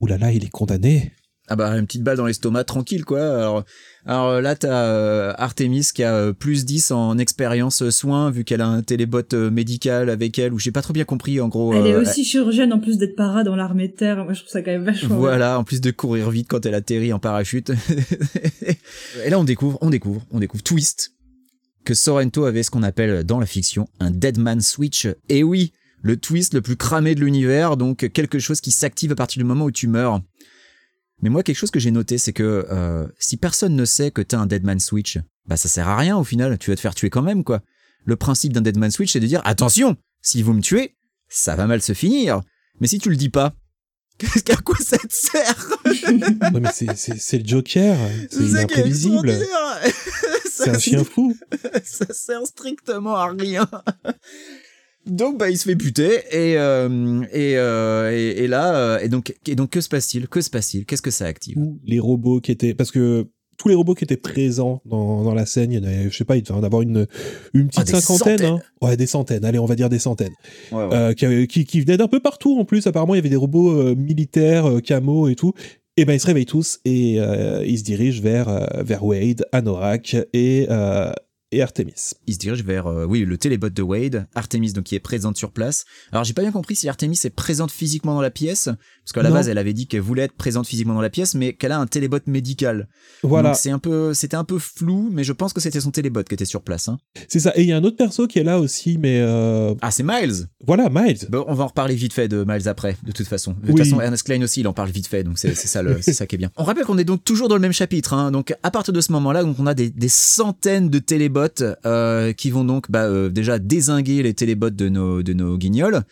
oulala, il est condamné. Ah bah une petite balle dans l'estomac tranquille quoi. Alors, alors là t'as euh, Artemis qui a euh, plus 10 en expérience euh, soins vu qu'elle a un télébot euh, médical avec elle ou j'ai pas trop bien compris en gros. Elle est aussi chirurgienne en plus d'être para dans l'armée de terre. Moi, je trouve ça quand même vachement. Voilà, en plus de courir vite quand elle atterrit en parachute. Et là, on découvre, on découvre, on découvre twist que Sorrento avait ce qu'on appelle dans la fiction un Deadman Switch. Et oui, le twist le plus cramé de l'univers, donc quelque chose qui s'active à partir du moment où tu meurs. Mais moi, quelque chose que j'ai noté, c'est que euh, si personne ne sait que t'as un Deadman Switch, bah ça sert à rien au final. Tu vas te faire tuer quand même, quoi. Le principe d'un Deadman Switch, c'est de dire attention, si vous me tuez, ça va mal se finir. Mais si tu le dis pas, qu'est-ce qu'à quoi ça te sert? Ouais, mais c'est- le Joker. C'est imprévisible. C'est Ça, un chien fou. ça sert strictement à rien. Donc bah il se fait buter et euh, et, euh, et et là euh, et donc et donc que se passe-t-il? Que se passe-t-il? Qu'est-ce que ça active? Tous les robots qui étaient. Parce que tous les robots qui étaient présents dans, dans la scène, il y en avait, je sais pas, il devait en avoir une, une petite Ah, cinquantaine. hein. Ouais, des centaines. Allez, on va dire des centaines. ouais, ouais. Euh, qui, qui, qui venaient d'un peu partout en plus. Apparemment, il y avait des robots euh, militaires, euh, camo et tout. Et ben, ils se réveillent tous et euh, ils se dirigent vers, euh, vers Wade, Anorak et, euh, et Artemis. Il se dirige vers euh, oui le télébot de Wade, Artemis donc qui est présente sur place. Alors j'ai pas bien compris si Artemis est présente physiquement dans la pièce parce qu'à la Non. base elle avait dit qu'elle voulait être présente physiquement dans la pièce mais qu'elle a un télébot médical. Voilà, c'est un peu c'était un peu flou mais je pense que c'était son télébot qui était sur place hein. c'est ça. Et il y a un autre perso qui est là aussi, mais euh, Ah c'est Miles. voilà, Miles. Bon, on va en reparler vite fait de Miles après, de toute façon. De Oui. toute façon, Ernest Klein aussi, il en parle vite fait, donc c'est c'est ça, le- c'est ça qui est bien. On rappelle qu'on est donc toujours dans le même chapitre, hein. donc à partir de ce moment-là, donc on a des, des centaines de télébots euh, qui vont donc bah, euh, déjà désinguer les télébots de nos, de nos guignols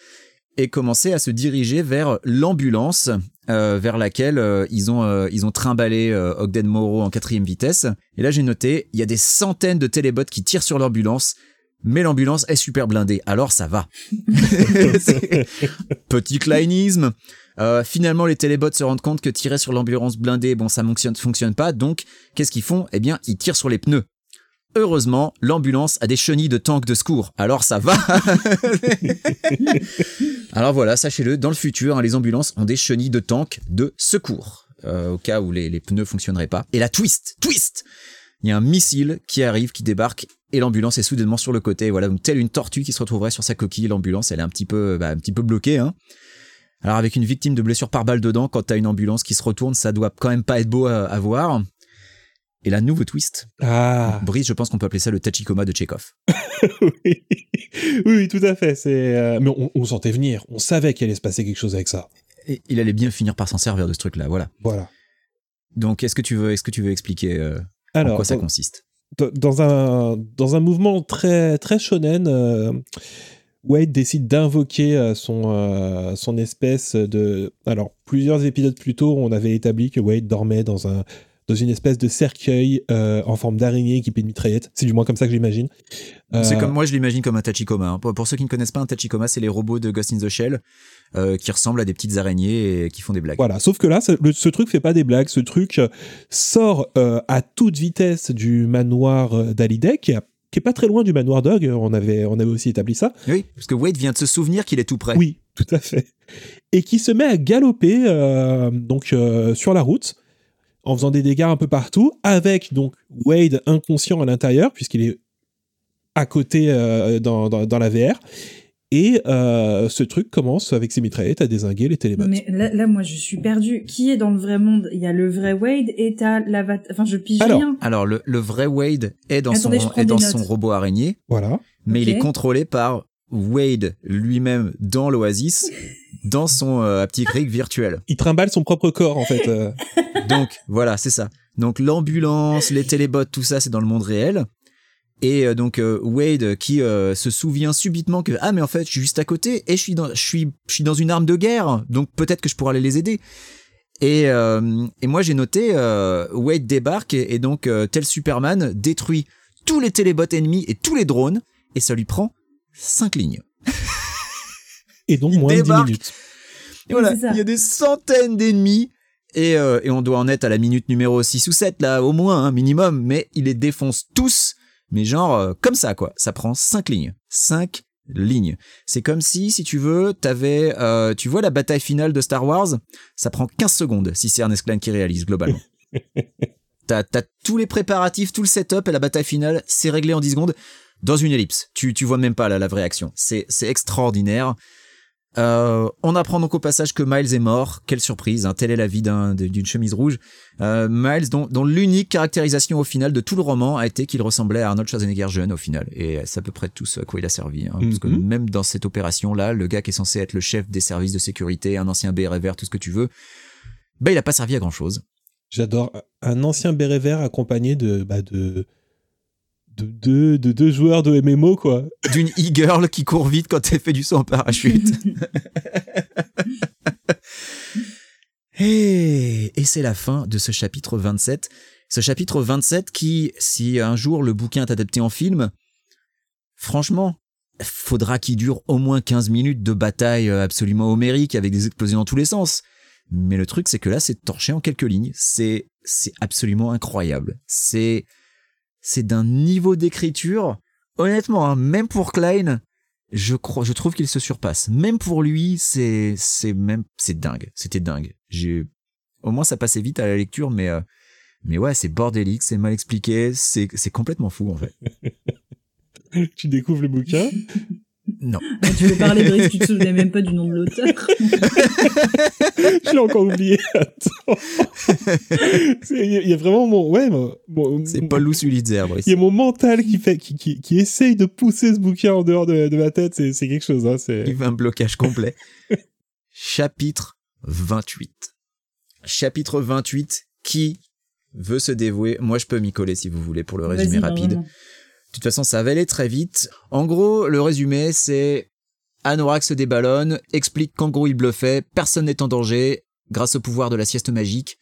et commencer à se diriger vers l'ambulance euh, vers laquelle euh, ils ont euh, ils ont trimballé Ogden Morrow en quatrième vitesse. Et là j'ai noté, il y a des centaines de télébots qui tirent sur l'ambulance, mais l'ambulance est super blindée, alors ça va. Petit kleinisme. Finalement, les télébots se rendent compte que tirer sur l'ambulance blindée, bon, ça fonctionne, fonctionne pas. Donc, qu'est-ce qu'ils font? Eh bien, ils tirent sur les pneus. Heureusement, l'ambulance a des chenilles de tank de secours. Alors ça va. Alors voilà, sachez-le, dans le futur, hein, les ambulances ont des chenilles de tank de secours. euh, au cas où les, les pneus fonctionneraient pas. Et la twist, twist Il y a un missile qui arrive, qui débarque, et l'ambulance est soudainement sur le côté. Voilà, donc telle une tortue qui se retrouverait sur sa coquille, l'ambulance, elle est un petit peu, bah, un petit peu bloquée. Hein. Alors avec une victime de blessure par balle dedans, quand t'as une ambulance qui se retourne, ça doit quand même pas être beau à, à voir. Et là, nouveau twist. Ah, Brice, je pense qu'on peut appeler ça le Tachikoma de Chekhov. oui. tout à fait. C'est, euh, mais on, on sentait venir. On savait qu'il allait se passer quelque chose avec ça. Et il allait bien finir par s'en servir de ce truc-là, voilà. Voilà. Donc, est-ce que tu veux, est-ce que tu veux expliquer euh, en Alors, quoi ça consiste? dans un dans un mouvement très très shonen, euh, Wade décide d'invoquer son euh, son espèce de alors plusieurs épisodes plus tôt, on avait établi que Wade dormait dans un dans une espèce de cercueil euh, en forme d'araignée équipé de mitraillettes. C'est du moins comme ça que j'imagine. C'est Euh, comme moi, je l'imagine comme un Tachikoma. hein. Pour, pour ceux qui ne connaissent pas un Tachikoma, c'est les robots de Ghost in the Shell euh, qui ressemblent à des petites araignées et qui font des blagues. Voilà, sauf que là, ce, le- ce truc fait pas des blagues. Ce truc euh, sort à toute vitesse du manoir d'Hallyday, qui, qui est pas très loin du manoir Dog. On avait, on avait aussi établi ça. Oui, parce que Wade vient de se souvenir qu'il est tout près. Oui, tout à fait. Et qui se met à galoper donc sur la route en faisant des dégâts un peu partout, avec donc Wade inconscient à l'intérieur puisqu'il est à côté euh, dans, dans, dans la VR. Et euh, ce truc commence avec ses mitraillettes à désinguer les télébots. Mais là, là, moi, je suis perdue. Qui est dans le vrai monde? Il y a le vrai Wade et t'as l'avatar. Enfin, je pige Alors, rien. Alors, le, le vrai Wade est dans, Attendez, son, est dans son robot araignée, Voilà. mais il est contrôlé par Wade lui-même dans l'Oasis, dans son euh, petit creek virtuel. Il trimballe son propre corps, en fait. euh. Donc voilà, c'est ça. Donc l'ambulance, les télébots, tout ça, c'est dans le monde réel. Et euh, donc euh, Wade qui euh, se souvient subitement que ah mais en fait je suis juste à côté et je suis dans je suis je suis dans une arme de guerre donc peut-être que je pourrais aller les aider. Et euh, et moi j'ai noté euh, Wade débarque et, et donc euh, tel Superman détruit tous les télébots ennemis et tous les drones et ça lui prend cinq lignes. Et donc Il moins de 10 débarque. minutes. Et voilà, il y a des centaines d'ennemis. Et, euh, et on doit en être à la minute numéro 6 ou 7, là, au moins, un minimum. Mais il les défonce tous. Mais genre, euh, comme ça, quoi. Ça prend 5 lignes. 5 lignes. C'est comme si, si tu veux, t'avais, euh, tu vois la bataille finale de Star Wars, ça prend 15 secondes si c'est Ernest Klein qui réalise, globalement. t'as, t'as tous les préparatifs, tout le setup et la bataille finale, c'est réglé en 10 secondes dans une ellipse. Tu, tu vois même pas là, la vraie action. C'est, c'est extraordinaire. Euh, on apprend donc au passage que Miles est mort. Quelle surprise, hein, telle est la vie d'un- d'une chemise rouge. Euh, Miles, dont, dont l'unique caractérisation au final de tout le roman a été qu'il ressemblait à Arnold Schwarzenegger jeune au final. Et c'est à peu près tout ce à quoi il a servi. hein, Parce que Mhm. même dans cette opération-là, le gars qui est censé être le chef des services de sécurité, un ancien BRVR, tout ce que tu veux, bah il a pas servi à grand-chose. J'adore un ancien béret vert accompagné de, bah, de, de, deux- de deux joueurs de MMO, quoi. D'une e-girl qui court vite quand elle fait du saut en parachute. Et, et c'est la fin de ce chapitre 27. Ce chapitre 27 qui, si un jour le bouquin est adapté en film, franchement, faudra qu'il dure au moins 15 minutes de bataille absolument homérique avec des explosions dans tous les sens. Mais le truc, c'est que là, c'est torché en quelques lignes. C'est, c'est absolument incroyable. C'est, c'est d'un niveau d'écriture. Honnêtement, hein, même pour Klein, je crois, je trouve qu'il se surpasse. Même pour lui, c'est, c'est même, c'est dingue. C'était dingue. J'ai, au moins ça passait vite à la lecture, mais, euh, mais ouais, c'est bordélique, c'est mal expliqué, c'est, c'est complètement fou en fait. tu découvres le bouquin? Non. tu veux parler de Rick, tu te souvenais même pas du nom de l'auteur. Je l'ai encore oublié. Attends. Il y, a- il y a vraiment mon, ouais, mon, mon- C'est Paul Lousulitzer, Brice. Il y a mon mental qui fait, qui, qui, qui essaye de pousser ce bouquin en dehors de, de ma tête. C'est, c'est quelque chose, hein. C'est, Il fait un blocage complet. Chapitre 28. Chapitre 28, qui veut se dévouer? Moi, je peux m'y coller si vous voulez pour le résumé rapide. vraiment. De toute façon, ça va aller très vite. En gros, le résumé, c'est Anorak se déballonne, explique qu'en gros il bluffait, personne n'est en danger, grâce au pouvoir de la sieste magique,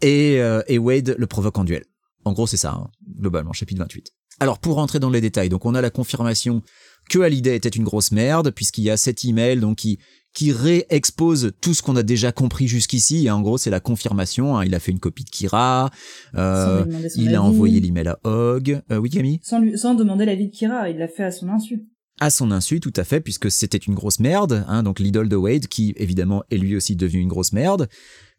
et, euh, et Wade le provoque en duel. En gros, c'est ça, hein, globalement, chapitre 28. Alors, pour rentrer dans les détails, donc on a la confirmation que Hallyday était une grosse merde, puisqu'il y a cet email donc qui, qui réexpose tout ce qu'on a déjà compris jusqu'ici. Et en gros, c'est la confirmation. hein. Il a fait une copie de Kira, euh, il avis. a envoyé l'email à Hogg. Euh, oui, Camille? Sans, lui, sans demander l'avis de Kira, il l'a fait à son insu. À son insu, tout à fait, puisque c'était une grosse merde, hein, donc l'idole de Wade, qui évidemment est lui aussi devenu une grosse merde.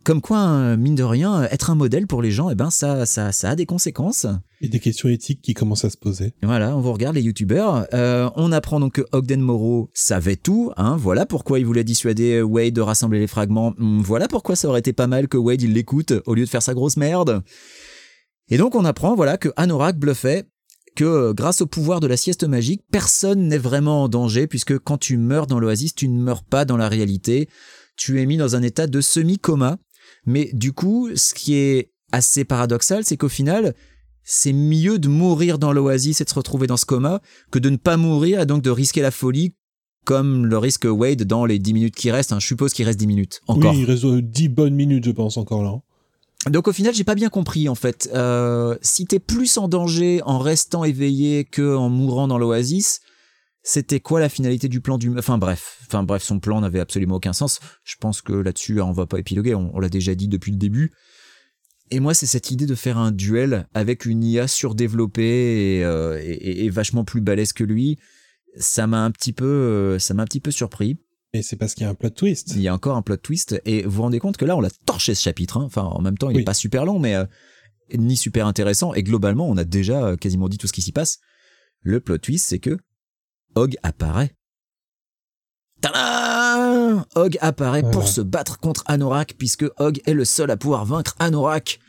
Comme quoi, hein, mine de rien, être un modèle pour les gens, eh ben ça, ça, ça a des conséquences. a des questions éthiques qui commencent à se poser. Et Voilà, on vous regarde les youtubeurs. Euh, on apprend donc que Ogden Morrow savait tout. Hein, voilà pourquoi il voulait dissuader Wade de rassembler les fragments. Hum, Voilà pourquoi ça aurait été pas mal que Wade il l'écoute au lieu de faire sa grosse merde. Et donc on apprend voilà que Anorak bluffait que euh, grâce au pouvoir de la sieste magique, personne n'est vraiment en danger puisque quand tu meurs dans l'oasis, tu ne meurs pas dans la réalité. Tu es mis dans un état de semi-coma. Mais du coup, ce qui est assez paradoxal, c'est qu'au final, c'est mieux de mourir dans l'oasis et de se retrouver dans ce coma que de ne pas mourir et donc de risquer la folie comme le risque Wade dans les 10 minutes qui restent. hein. Je suppose qu'il reste 10 minutes encore. Oui, il reste euh, 10 bonnes minutes, je pense, encore là. Donc au final, j'ai pas bien compris en fait. Euh, si t'es plus en danger en restant éveillé que en mourant dans l'oasis, c'était quoi la finalité du plan du... Enfin bref, enfin bref, son plan n'avait absolument aucun sens. Je pense que là-dessus, on va pas épiloguer, on, l'a déjà dit depuis le début. Et moi, c'est cette idée de faire un duel avec une IA surdéveloppée et, euh, et vachement plus balèze que lui. Ça m'a un petit peu, euh, ça m'a un petit peu surpris. Et c'est parce qu'il y a un plot twist. Il y a encore un plot twist et vous vous rendez compte que là on l'a torché ce chapitre. hein. Enfin en même temps il Oui. est pas super long mais euh, ni super intéressant et globalement on a déjà euh, quasiment dit tout ce qui s'y passe. Le plot twist c'est que Hog apparaît. Tadam Hog apparaît pour se battre contre Anorak puisque Hog est le seul à pouvoir vaincre Anorak.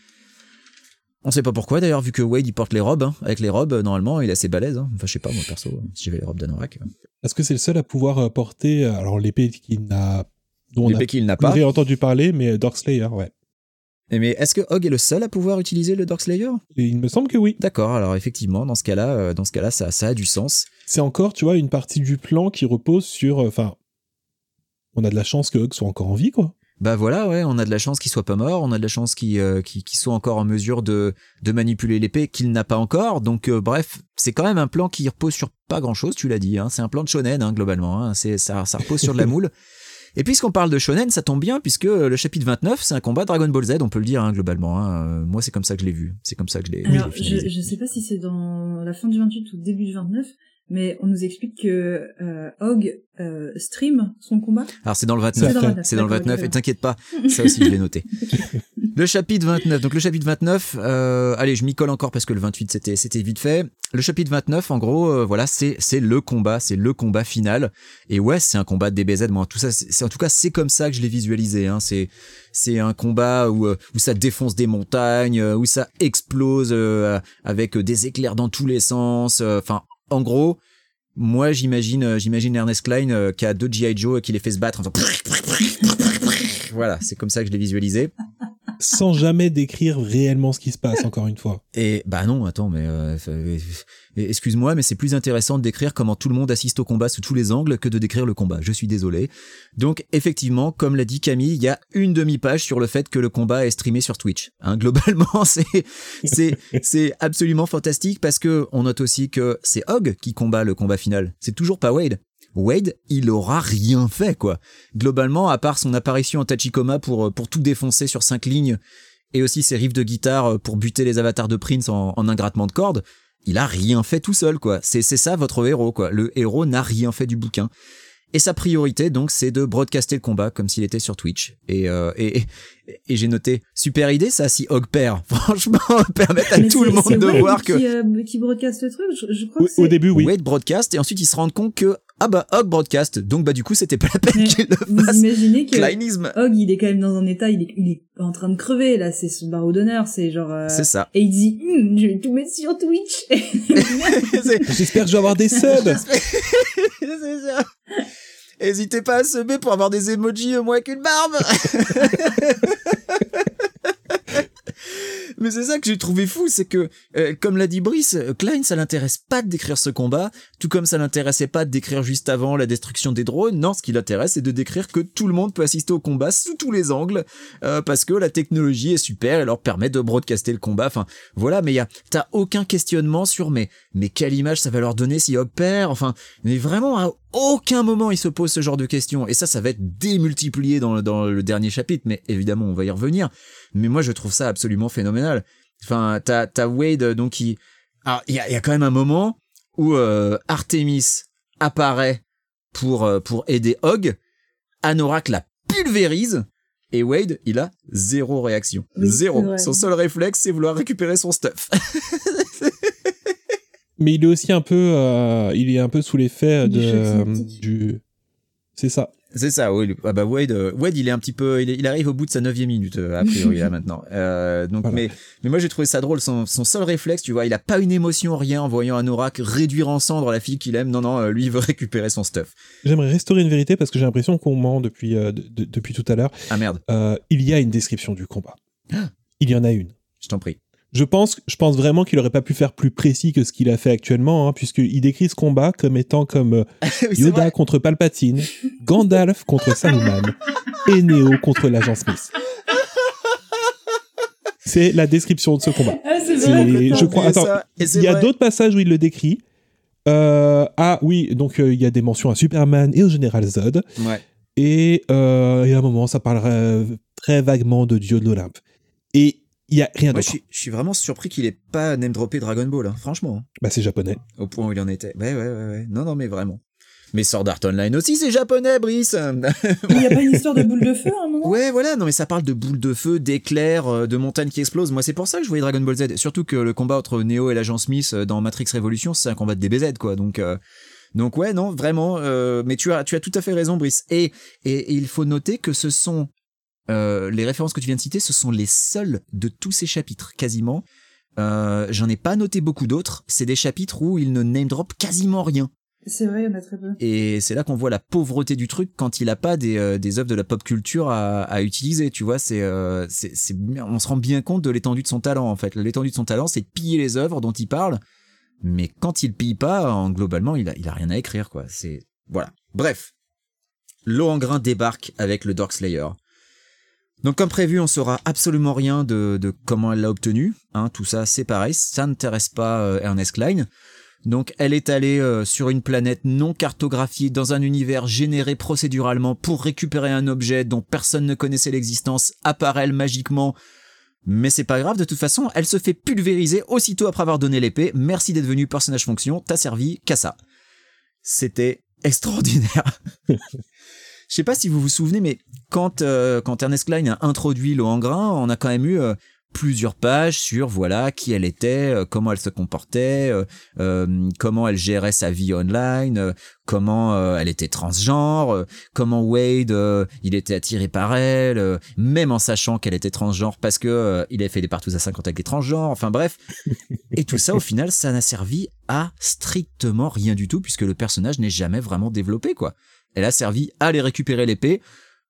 On sait pas pourquoi d'ailleurs, vu que Wade il porte les robes. hein. Avec les robes, euh, normalement, il est assez balèze. hein. Enfin, je sais pas, moi perso, euh, si j'avais les robes d'Anorak. Est-ce que c'est le seul à pouvoir euh, porter, euh, alors l'épée qu'il n'a, dont on a qu'il n'a pas? entendu parler, mais Darkslayer, ouais. Et Mais est-ce que Hog est le seul à pouvoir utiliser le Darkslayer il me semble que oui. D'accord, alors effectivement, dans ce cas-là, dans ce cas-là, ça, ça a du sens. C'est encore, tu vois, une partie du plan qui repose sur, enfin, on a de la chance que Hug soit encore en vie, quoi. Bah voilà, ouais, on a de la chance qu'il soit pas mort, on a de la chance qu'il euh, soit encore en mesure de, de manipuler l'épée qu'il n'a pas encore. Donc euh, bref, c'est quand même un plan qui repose sur pas grand-chose, tu l'as dit. Hein. C'est un plan de shonen hein, globalement. Hein. C'est ça, ça repose sur de la moule. Et puisqu'on parle de shonen, ça tombe bien puisque le chapitre 29, c'est un combat Dragon Ball Z, on peut le dire hein, globalement. Hein. Euh, Moi, c'est comme ça que je l'ai vu. C'est comme ça que je l'ai. Alors, je, je sais pas si c'est dans la fin du 28 ou début du 29, mais on nous explique que euh, Hog euh, stream son combat. Alors c'est dans le C'est 29. dans le 29, C'est dans le d'accord, 29 et t'inquiète pas, ça aussi je l'ai noté. Le chapitre 29. Donc le chapitre 29, euh, allez, je m'y colle encore parce que le 28 c'était c'était vite fait. Le chapitre 29, en gros, euh, voilà, c'est c'est le combat, c'est le combat final. Et ouais, c'est un combat de DBZ. Moi, tout ça, c'est en tout cas c'est comme ça que je l'ai visualisé. Hein. C'est c'est un combat où euh, où ça défonce des montagnes, euh, où ça explose euh, avec des éclairs dans tous les sens. euh, Enfin, en gros. Moi, j'imagine, euh, j'imagine Ernest Klein euh, qui a deux GI Joe et qui les fait se battre. en faisant Voilà, c'est comme ça que je l'ai visualisé. Sans jamais décrire réellement ce qui se passe, encore une fois. Et bah non, attends, mais euh, excuse-moi, mais c'est plus intéressant de décrire comment tout le monde assiste au combat sous tous les angles que de décrire le combat. Je suis désolé. Donc effectivement, comme l'a dit Camille, il y a une demi-page sur le fait que le combat est streamé sur Twitch. Hein, globalement, c'est absolument fantastique parce que on note aussi que c'est Hog qui combat le combat final. C'est toujours pas Wade. Wade, il aura rien fait quoi. Globalement, à part son apparition en Tachikoma pour pour tout défoncer sur cinq lignes et aussi ses riffs de guitare pour buter les avatars de Prince en, en un grattement de cordes, il a rien fait tout seul, quoi. C'est, c'est ça votre héros, quoi. Le héros n'a rien fait du bouquin. Et sa priorité, donc, c'est de broadcaster le combat comme s'il était sur Twitch. Et, euh, et, et, et j'ai noté, super idée, ça, si Hog perd. Franchement, permettre à Mais tout le monde de Wade voir qui, que euh, qui broadcast le truc. Je, je crois Au, que c'est. au début, oui. Wade broadcast, et ensuite ils se rendent compte que, ah bah, Hog broadcast. Donc, bah, du coup, c'était pas la peine Mais qu'il le Vous fasse. imaginez que Kleinisme. Hog, il est quand même dans un état, il est, il est en train de crever là. C'est son barreau d'honneur, c'est genre. euh, C'est ça. Et il dit, Hum, je vais tout mettre sur Twitch. J'espère que je vais avoir des subs. c'est ça. Hésitez pas à semer pour avoir des emojis moins qu'une barbe. Mais c'est ça que j'ai trouvé fou, c'est que, euh, comme l'a dit Brice, euh, Klein, ça l'intéresse pas de décrire ce combat, tout comme ça l'intéressait pas de décrire juste avant la destruction des drones. Non, ce qui l'intéresse, c'est de décrire que tout le monde peut assister au combat sous tous les angles, euh, parce que la technologie est super et leur permet de broadcaster le combat. Enfin, voilà, mais y a, t'as aucun questionnement sur mais, mais quelle image ça va leur donner si Hog. Enfin, mais vraiment, aucun moment il se pose ce genre de questions. Et ça, ça va être démultiplié dans, le- dans le dernier chapitre, mais évidemment, on va y revenir. Mais moi, je trouve ça absolument phénoménal. Enfin, t'as, t'as Wade, donc, qui... Alors, il y a, il y a quand même un moment où euh, Artemis apparaît pour, euh, pour aider Hog. Anorak la pulvérise. Et Wade, il a zéro réaction. Oui, zéro. Son seul réflexe, c'est vouloir récupérer son stuff. Mais il est aussi un peu, euh, il est un peu sous l'effet Du de, euh, du, c'est ça. C'est ça, oui. Ah bah Wade, euh, Wade, il est un petit peu, il, est- il arrive au bout de sa neuvième minute a priori là maintenant. Euh, donc, Voilà. mais, mais moi j'ai trouvé ça drôle. Son, son seul réflexe, tu vois, il a pas une émotion, rien en voyant Anorak réduire en cendres la fille qu'il aime. Non, non, lui il veut récupérer son stuff. J'aimerais restaurer une vérité parce que j'ai l'impression qu'on ment depuis, euh, de- de- depuis tout à l'heure. Ah merde, Euh, il y a une description du combat. Ah. Il y en a une. je t'en prie. Je pense, je pense vraiment qu'il aurait pas pu faire plus précis que ce qu'il a fait actuellement, hein, puisqu'il décrit ce combat comme étant comme euh, Yoda contre Palpatine, Gandalf contre Saruman et Neo contre l'agent Smith. C'est la description de ce combat. ah, c'est C'est- vrai. je crois- attends, Il y a d'autres passages où il le décrit. Euh, ah oui, donc euh, il y a des mentions à Superman et au général Zod. Ouais. Et, euh, et à un moment, ça parlera euh, très vaguement de Dieu de l'Olympe. Et il y a rien d'autre. suis, je suis vraiment surpris qu'il ait pas name droppé Dragon Ball, hein, franchement. hein, Bah, c'est japonais. au point où il en était. Ouais, ouais, ouais, ouais. Non, non, mais vraiment. Mais Sword Art Online aussi, c'est japonais, Brice. Il n'y a pas une histoire de boule de feu à un moment? Ouais, voilà, non mais ça parle de boules de feu, d'éclairs, euh, de montagnes qui explosent. Moi, c'est pour ça que je voyais Dragon Ball Z. Surtout que le combat entre Neo et l'agent Smith euh, dans Matrix Revolution, c'est un combat de DBZ, quoi. Donc, euh, donc ouais, non, vraiment. euh, mais tu as, tu as tout à fait raison, Brice. Et, et, et il faut noter que ce sont euh, les références que tu viens de citer, ce sont les seules de tous ces chapitres, quasiment. Euh, J'en ai pas noté beaucoup d'autres. C'est des chapitres où il ne name drop quasiment rien. C'est vrai, il y en a très peu. Et c'est là qu'on voit la pauvreté du truc quand il a pas des, euh, des œuvres de la pop culture à, à utiliser. Tu vois, c'est, euh, c'est, on se rend bien compte de l'étendue de son talent en fait. L'étendue de son talent, c'est de piller les œuvres dont il parle. Mais quand il pille pas, en, globalement, il a, il a rien à écrire quoi. C'est voilà. Bref, Lohengrin débarque avec le Darkslayer. Donc comme prévu, on saura absolument rien de, de comment elle l'a obtenu. Hein, tout ça, c'est pareil. Ça n'intéresse pas euh, Ernest Klein. Donc elle est allée euh, sur une planète non cartographiée dans un univers généré procéduralement pour récupérer un objet dont personne ne connaissait l'existence elle magiquement. Mais c'est pas grave, de toute façon, elle se fait pulvériser aussitôt après avoir donné l'épée. Merci d'être venu personnage fonction, t'as servi qu'à ça. C'était extraordinaire. Je sais pas si vous vous souvenez, mais quand, euh, quand Ernest Klein a introduit Lohengrin, on a quand même eu euh, plusieurs pages sur voilà qui elle était, euh, comment elle se comportait, comment elle gérait sa vie online, comment elle était transgenre, comment Wade il était attiré par elle, même en sachant qu'elle était transgenre parce que il avait fait des partout à 50 avec les transgenres, enfin bref. Et tout ça au final ça n'a servi à strictement rien du tout puisque le personnage n'est jamais vraiment développé quoi. Elle a servi à aller récupérer l'épée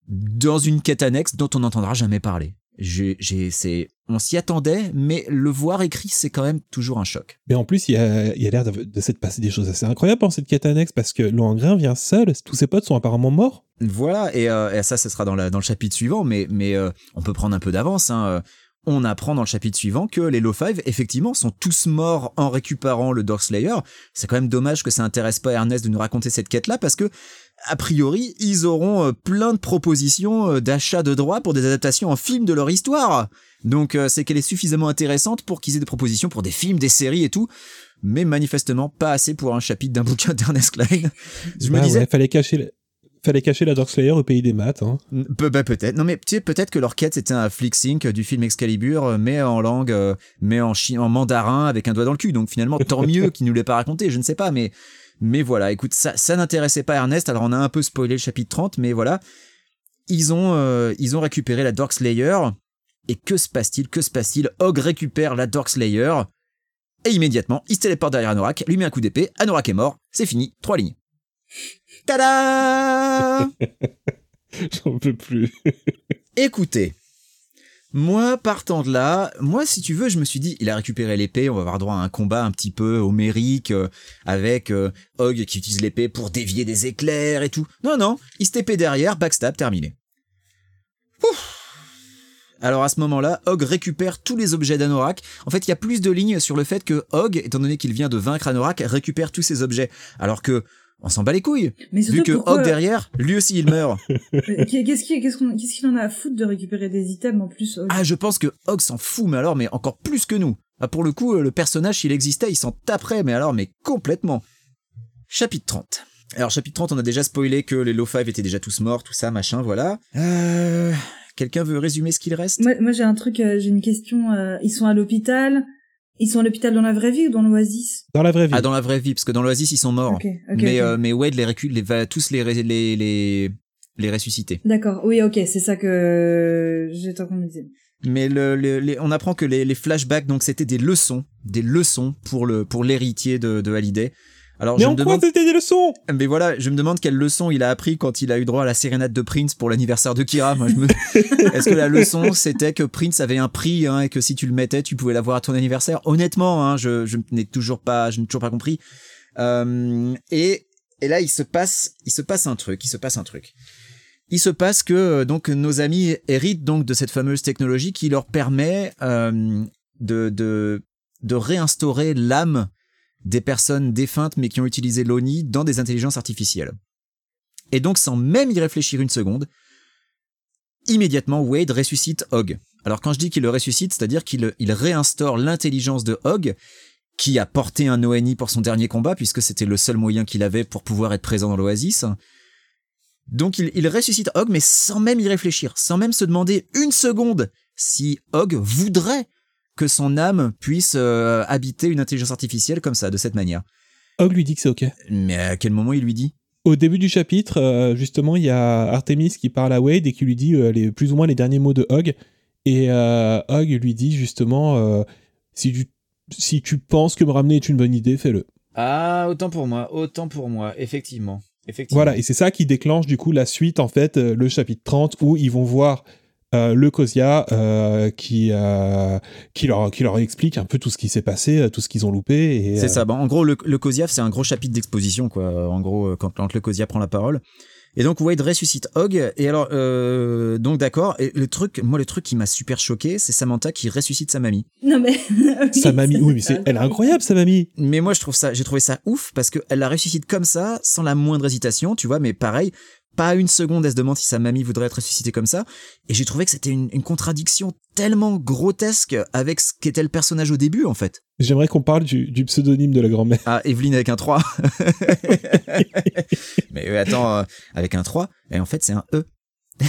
dans une quête annexe dont on n'entendra jamais parler. J'ai, c'est, on s'y attendait, mais le voir écrit, c'est quand même toujours un choc. Mais en plus, il y a, il y a l'air de, de s'être passé des choses assez incroyables dans cette quête annexe parce que Lohengrin vient seul, tous ses potes sont apparemment morts. Voilà, et, euh, et ça, ce sera dans, la, dans le chapitre suivant, mais, mais euh, on peut prendre un peu d'avance. Hein. Euh, On apprend dans le chapitre suivant que les Low Five, effectivement, sont tous morts en récupérant le Darkslayer. C'est quand même dommage que ça intéresse pas Ernest de nous raconter cette quête-là, parce que, a priori, ils auront euh, plein de propositions euh, d'achat de droits pour des adaptations en film de leur histoire. Donc, euh, c'est qu'elle est suffisamment intéressante pour qu'ils aient des propositions pour des films, des séries et tout. Mais manifestement, pas assez pour un chapitre d'un bouquin d'Ernest Klein. Je me Bah disais, ouais, fallait cacher, le- fallait cacher la Darkslayer au pays des maths. Hein. Pe- bah, peut-être. Non mais tu sais peut-être que leur quête c'était un flick sync du film Excalibur mais en langue mais en chi- en mandarin avec un doigt dans le cul. Donc finalement tant mieux qu'ils nous l'aient pas raconté, je ne sais pas mais mais voilà, écoute ça ça n'intéressait pas Ernest. Alors on a un peu spoilé le chapitre 30 mais voilà. Ils ont euh, ils ont récupéré la Darkslayer et que se passe-t-il? Que se passe-t-il? Og récupère la Darkslayer et immédiatement, il se téléporte derrière Anorak, lui met un coup d'épée, Anorak est mort, c'est fini, trois lignes. Tada J'en peux plus. Écoutez, moi, partant de là, moi, si tu veux, je me suis dit, il a récupéré l'épée, on va avoir droit à un combat un petit peu homérique, euh, avec euh, qui utilise l'épée pour dévier des éclairs et tout. Non, non, il se derrière, backstab, terminé. Ouf. Alors à ce moment-là, Hog récupère tous les objets d'Anorak. En fait, il y a plus de lignes sur le fait que Hog, étant donné qu'il vient de vaincre Anorak, récupère tous ces objets. Alors que, on s'en bat les couilles. Mais surtout, Vu que pourquoi- Hog derrière, lui aussi il meurt. Qu'est-ce qu'il en a à foutre de récupérer des items en plus Ah, je pense que Hog s'en fout, mais alors, mais encore plus que nous. Ah, pour le coup, euh, le personnage, s'il existait, il s'en taperait, mais alors, mais complètement. Chapitre 30. Alors, chapitre 30, on a déjà spoilé que les Low Five étaient déjà tous morts, tout ça, machin, voilà. Euh... Quelqu'un veut résumer ce qu'il reste? Moi, moi j'ai un truc, euh, j'ai une question. euh, ils sont à l'hôpital. Ils sont à l'hôpital dans la vraie vie ou dans l'oasis? Dans la vraie vie. Ah, dans la vraie vie, parce que dans l'Oasis, ils sont morts. Ok, ok. mais, ok. euh, mais Wade les, récu- les va tous les, les, les, les ressusciter. D'accord, oui, ok, c'est ça que j'étais en train de me dire. Mais le, le- les- on apprend que les, les flashbacks, donc, c'était des leçons, des leçons pour le, pour l'héritier de, de Hallyday. Alors, Mais je en me quoi demande c'était des leçons Mais voilà, je me demande quelle leçon il a appris quand il a eu droit à la sérénade de Prince pour l'anniversaire de Kira. Moi, je me... Est-ce que la leçon c'était que Prince avait un prix hein, et que si tu le mettais, tu pouvais l'avoir à ton anniversaire? Honnêtement, hein, je, je n'ai toujours pas, je n'ai toujours pas compris. Euh, et, et là, il se passe, il se passe un truc, il se passe un truc. Il se passe que euh, donc nos amis héritent donc de cette fameuse technologie qui leur permet euh, de, de de réinstaurer l'âme des personnes défuntes mais qui ont utilisé l'ONI dans des intelligences artificielles. Et donc sans même y réfléchir une seconde, immédiatement Wade ressuscite Hog. Alors quand je dis qu'il le ressuscite, c'est-à-dire qu'il il réinstaure l'intelligence de Hog, qui a porté un ONI pour son dernier combat, puisque c'était le seul moyen qu'il avait pour pouvoir être présent dans l'Oasis. Donc il, il ressuscite Hog, mais sans même y réfléchir, sans même se demander une seconde si Hog voudrait que son âme puisse euh, habiter une intelligence artificielle comme ça, de cette manière. Hog lui dit que c'est ok. Mais à quel moment il lui dit? Au début du chapitre, euh, justement, il y a Artemis qui parle à Wade et qui lui dit euh, les, plus ou moins les derniers mots de Hog. Et euh, Hog lui dit justement euh, si tu si tu penses que me ramener est une bonne idée, fais-le. Ah, autant pour moi, autant pour moi, effectivement. effectivement. Voilà, et c'est ça qui déclenche du coup la suite, en fait, euh, le chapitre 30, où ils vont voir euh, le Cosia euh, qui, euh, qui, leur, qui leur explique un peu tout ce qui s'est passé, euh, tout ce qu'ils ont loupé. C'est euh, ça. Bon, en gros, le, le Kosia, c'est un gros chapitre d'exposition, quoi. En gros, euh, quand, quand le Kosia prend la parole. Et donc Wade ressuscite Hog. Et alors, euh, donc d'accord. Et le truc, moi, le truc qui m'a super choqué, c'est Samantha qui ressuscite sa mamie. Non mais Sa mamie, oui, mais c'est, elle est incroyable, sa mamie. Mais moi, je trouve ça, j'ai trouvé ça ouf parce que elle la ressuscite comme ça, sans la moindre hésitation, tu vois. Mais pareil, pas une seconde, elle se demande si sa mamie voudrait être ressuscitée comme ça. Et j'ai trouvé que c'était une, une contradiction tellement grotesque avec ce qu'était le personnage au début, en fait. J'aimerais qu'on parle du, du pseudonyme de la grand-mère. Ah, Evelyne avec un 3. Mais euh, attends, euh, avec un 3, et en fait, c'est un E.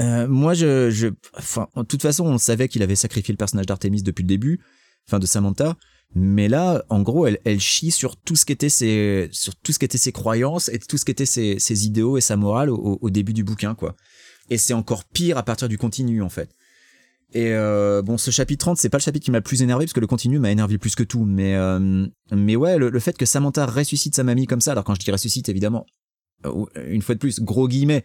Euh, moi, je, je, enfin, de toute façon, on savait qu'il avait sacrifié le personnage d'Artemis depuis le début, enfin de Samantha. Mais là, en gros, elle, elle chie sur tout ce qu'étaient ses, sur tout ce qu'étaient ses croyances et tout ce qu'étaient ses, ses idéaux et sa morale au, au début du bouquin, quoi. Et c'est encore pire à partir du continu, en fait. Et euh, bon, ce chapitre 30, c'est pas le chapitre qui m'a le plus énervé parce que le continu m'a énervé plus que tout. Mais euh, mais ouais, le, le fait que Samantha ressuscite sa mamie comme ça, alors quand je dis ressuscite, évidemment, euh, une fois de plus, gros guillemets,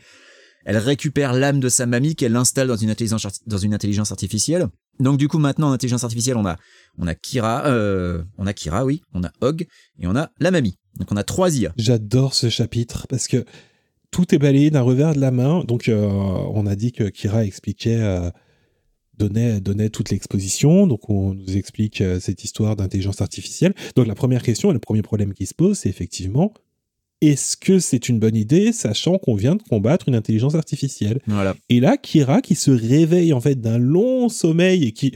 elle récupère l'âme de sa mamie qu'elle installe dans une intelligence dans une intelligence artificielle. Donc du coup maintenant en intelligence artificielle, on a on a Kira, euh, on a Kira, oui, on a Hog et on a la mamie. Donc on a trois IA. J'adore ce chapitre parce que tout est balayé d'un revers de la main. Donc, euh, on a dit que Kira expliquait, euh, donnait, donnait toute l'exposition. Donc, on nous explique cette histoire d'intelligence artificielle. Donc, la première question et le premier problème qui se pose, c'est effectivement est-ce que c'est une bonne idée, sachant qu'on vient de combattre une intelligence artificielle? Voilà. Et là, Kira, qui se réveille en fait d'un long sommeil et qui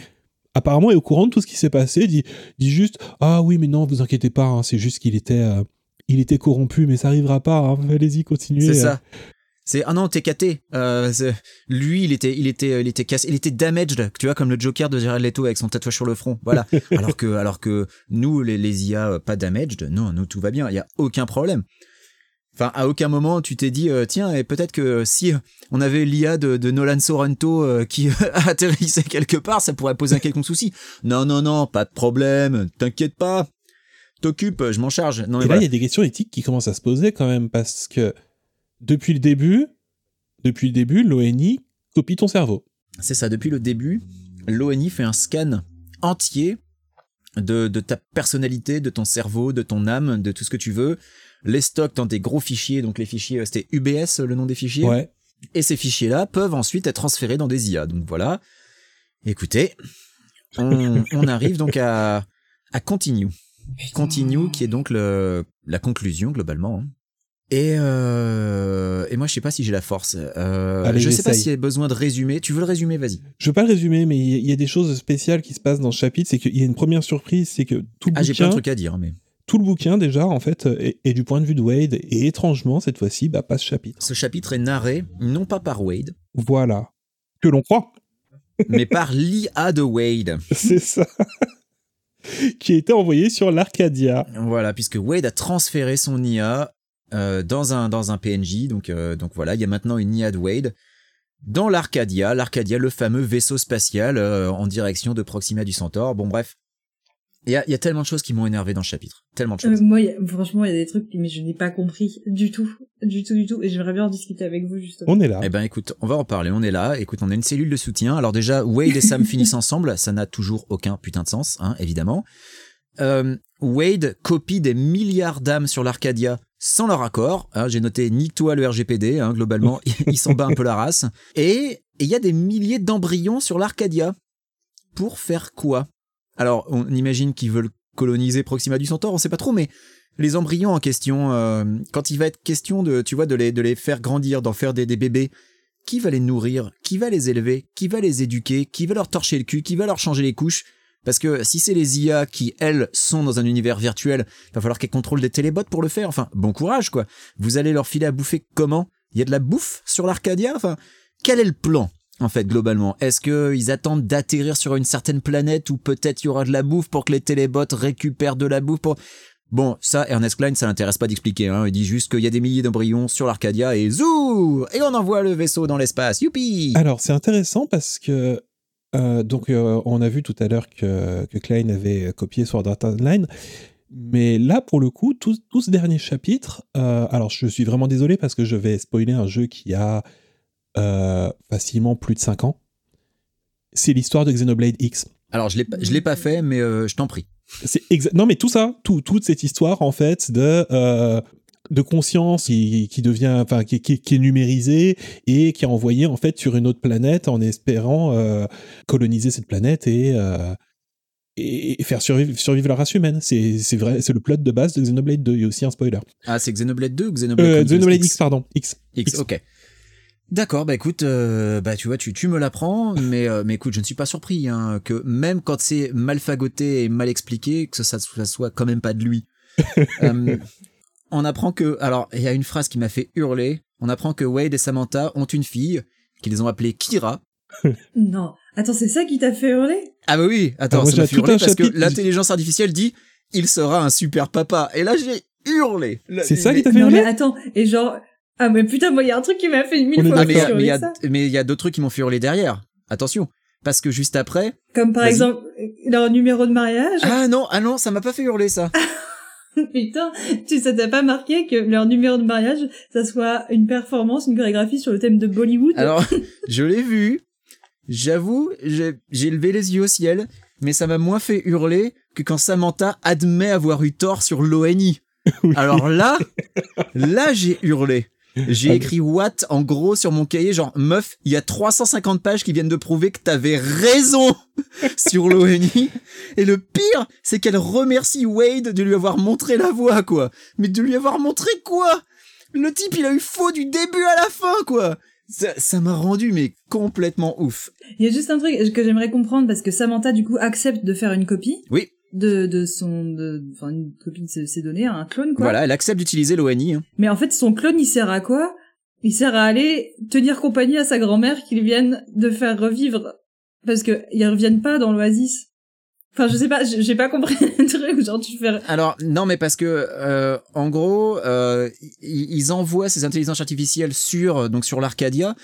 apparemment est au courant de tout ce qui s'est passé, dit, dit juste Ah oui, mais non, vous inquiétez pas, hein, c'est juste qu'il était, euh, il était corrompu, mais ça arrivera pas. hein, Allez-y, continuez. C'est ça. C'est ah non t'es caté. Euh, lui il était il était il était cassé il était damaged tu vois comme le Joker de Jared Leto avec son tatouage sur le front voilà alors que alors que nous les, les IA euh, pas damaged non nous tout va bien il y a aucun problème enfin à aucun moment tu t'es dit euh, tiens et peut-être que si on avait l'IA de, de Nolan Sorrento euh, qui atterrissait quelque part ça pourrait poser un quelconque souci non non non pas de problème t'inquiète pas t'occupes je m'en charge non mais Et là, voilà. il y a des questions éthiques qui commencent à se poser quand même, parce que depuis le début, depuis le début, l'ONI copie ton cerveau. C'est ça, depuis le début, l'ONI fait un scan entier de, de ta personnalité, de ton cerveau, de ton âme, de tout ce que tu veux, les stocks dans des gros fichiers, donc les fichiers, euh, c'était UBS le nom des fichiers, Ouais. et ces fichiers-là peuvent ensuite être transférés dans des IA. Donc voilà, écoutez, on, on arrive donc à, à Continue. Continue qui est donc le, la conclusion globalement. hein. Et, euh, et moi je sais pas si j'ai la force. Euh, Allez, je sais pas s'il y a besoin de résumer. Tu veux le résumer Vas-y. Je veux pas le résumer, mais il y a- il y a des choses spéciales qui se passent dans ce chapitre. C'est qu'il y a une première surprise, c'est que tout le Ah, j'ai plein de trucs à dire, mais tout le bouquin déjà, en fait, est, est du point de vue de Wade. Et étrangement, cette fois-ci, bah, pas ce chapitre. ce chapitre est narré non pas par Wade, Voilà. Que l'on croit. mais par l'IA de Wade. C'est ça. qui a été envoyé sur l'Arcadia. Voilà, puisque Wade a transféré son IA euh, dans un dans un PNJ, donc euh, donc voilà, il y a maintenant une IA de Wade dans l'Arcadia, l'Arcadia, le fameux vaisseau spatial euh, en direction de Proxima du Centaure. Bon bref, il y a, il y a tellement de choses qui m'ont énervé dans le chapitre, tellement de Euh, choses. moi, y a- franchement, il y a des trucs, mais je n'ai pas compris du tout, du tout, du tout, et j'aimerais bien en discuter avec vous justement. On est là. Eh ben écoute, on va en parler, on est là, écoute, on a une cellule de soutien. Alors déjà, Wade et Sam finissent ensemble, ça n'a toujours aucun putain de sens, hein, évidemment. Euh, Wade copie des milliards d'âmes sur l'Arcadia sans leur accord. hein, J'ai noté nique-toi le RGPD, hein, globalement, il s'en bat un peu la race. Et il y a des milliers d'embryons sur l'Arcadia. Pour faire quoi? Alors, on imagine qu'ils veulent coloniser Proxima du Centaure, on sait pas trop, mais les embryons en question, euh, quand il va être question de, tu vois, de les, faire grandir, d'en faire des, des bébés, qui va les nourrir Qui va les élever Qui va les éduquer Qui va leur torcher le cul Qui va leur changer les couches? Parce que si c'est les IA qui, elles, sont dans un univers virtuel, il va falloir qu'elles contrôlent des télébots pour le faire. Enfin, bon courage, quoi. Vous allez leur filer à bouffer comment? Il y a de la bouffe sur l'Arcadia? Enfin, quel est le plan? En fait, globalement Est-ce qu'ils attendent d'atterrir sur une certaine planète où peut-être il y aura de la bouffe pour que les télébots récupèrent de la bouffe. Bon, ça, Ernest Klein, ça l'intéresse pas d'expliquer. Hein. Il dit juste qu'il y a des milliers d'embryons sur l'Arcadia et zou Et on envoie le vaisseau dans l'espace. Youpi Alors, c'est intéressant parce que. euh, donc, euh, on a vu tout à l'heure que, Klein avait copié Sword Art Online. Mais là, pour le coup, tout, tout ce dernier chapitre. euh, alors, je suis vraiment désolé parce que je vais spoiler un jeu qui a euh, facilement plus de 5 ans. C'est l'histoire de Xenoblade X. Alors, je je l'ai pas fait, mais euh, je t'en prie. Non mais tout ça, tout, toute cette histoire en fait de euh, de conscience qui, qui devient, enfin qui, qui, qui est numérisée et qui est envoyée en fait sur une autre planète en espérant coloniser cette planète et et et faire survivre, survivre la race humaine. C'est vrai, c'est le plot de base de Xenoblade 2. Il y a aussi un spoiler. Ah, c'est Xenoblade 2 ou Xenoblade Xenoblade X, pardon. X. X, ok. D'accord, bah écoute, euh, bah tu vois, tu, tu me l'apprends, mais, euh, mais écoute, je ne suis pas surpris hein, que même quand c'est mal fagoté et mal expliqué, que ça, ça soit quand même pas de lui. Euh, on apprend que, alors il y a une phrase qui m'a fait hurler. On apprend que Wade et Samantha ont une fille qu'ils ont appelée Kira. Non. Attends, c'est ça qui t'a fait hurler? Ah bah oui, Ah, attends, moi, ça m'a fait hurler parce que l'intelligence artificielle dit il sera un super papa. Et là j'ai hurlé. C'est ça mais- qui t'a fait mais hurler? attends, et genre... Ah mais putain, moi il y a un truc qui m'a fait mille fois mais a, ça. mais il y a d'autres trucs qui m'ont fait hurler derrière. Attention. Parce que juste après, Comme par exemple leur numéro de mariage. ah non, ah non, ça m'a pas fait hurler ça. Putain, tu ça t'a pas marqué que leur numéro de mariage, ça soit une performance, une chorégraphie sur le thème de Bollywood Alors, je l'ai vu. J'avoue, j'ai j'ai levé les yeux au ciel, mais ça m'a moins fait hurler que quand Samantha admet avoir eu tort sur l'ONI. Alors là, là j'ai hurlé. J'ai écrit what en gros sur mon cahier, genre meuf, il y a 350 pages qui viennent de prouver que t'avais raison sur l'ONI. Et le pire, c'est qu'elle remercie Wade de lui avoir montré la voie, quoi. Mais de lui avoir montré quoi? Le type, il a eu faux du début à la fin, quoi. Ça ça m'a rendu mais complètement ouf. Il y a juste un truc que j'aimerais comprendre parce que Samantha du coup accepte de faire une copie Oui, de de son de enfin une copie de ses, données, un clone quoi. voilà, elle accepte d'utiliser l'ONI. hein. Mais en fait son clone il sert à quoi? Il sert à aller tenir compagnie à sa grand-mère qu'ils viennent de faire revivre parce que ils reviennent pas dans l'oasis. Enfin je sais pas, j'ai pas compris le truc genre tu fais Alors non, mais parce que euh, en gros, euh, ils ils envoient ces intelligences artificielles sur euh, donc sur l'Arcadia,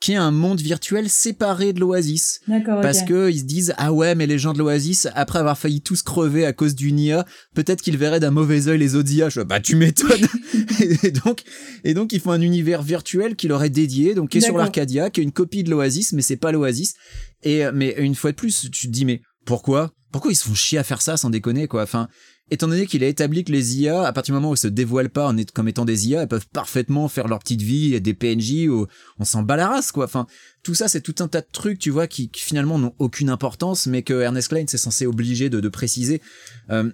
qui est un monde virtuel séparé de l'Oasis. Parce que ils se disent ah ouais mais les gens de l'Oasis après avoir failli tous crever à cause d'une IA peut-être qu'ils verraient d'un mauvais œil les autres IA Je bah tu m'étonnes. Et donc et donc ils font un univers virtuel qui leur est dédié donc qui est sur l'Arcadia qui est une copie de l'Oasis mais c'est pas l'Oasis. Et euh, mais une fois de plus tu te dis mais pourquoi? Pourquoi ils se font chier à faire ça sans déconner quoi? Enfin étant donné qu'il a établi que les IA à partir du moment où ils se dévoilent pas en comme étant des IA elles peuvent parfaitement faire leur petite vie des PNJ où on s'en bat la race quoi enfin tout ça, c'est tout un tas de trucs, tu vois, qui, finalement n'ont aucune importance, mais que Ernest Klein s'est censé obliger de, de préciser. Euh,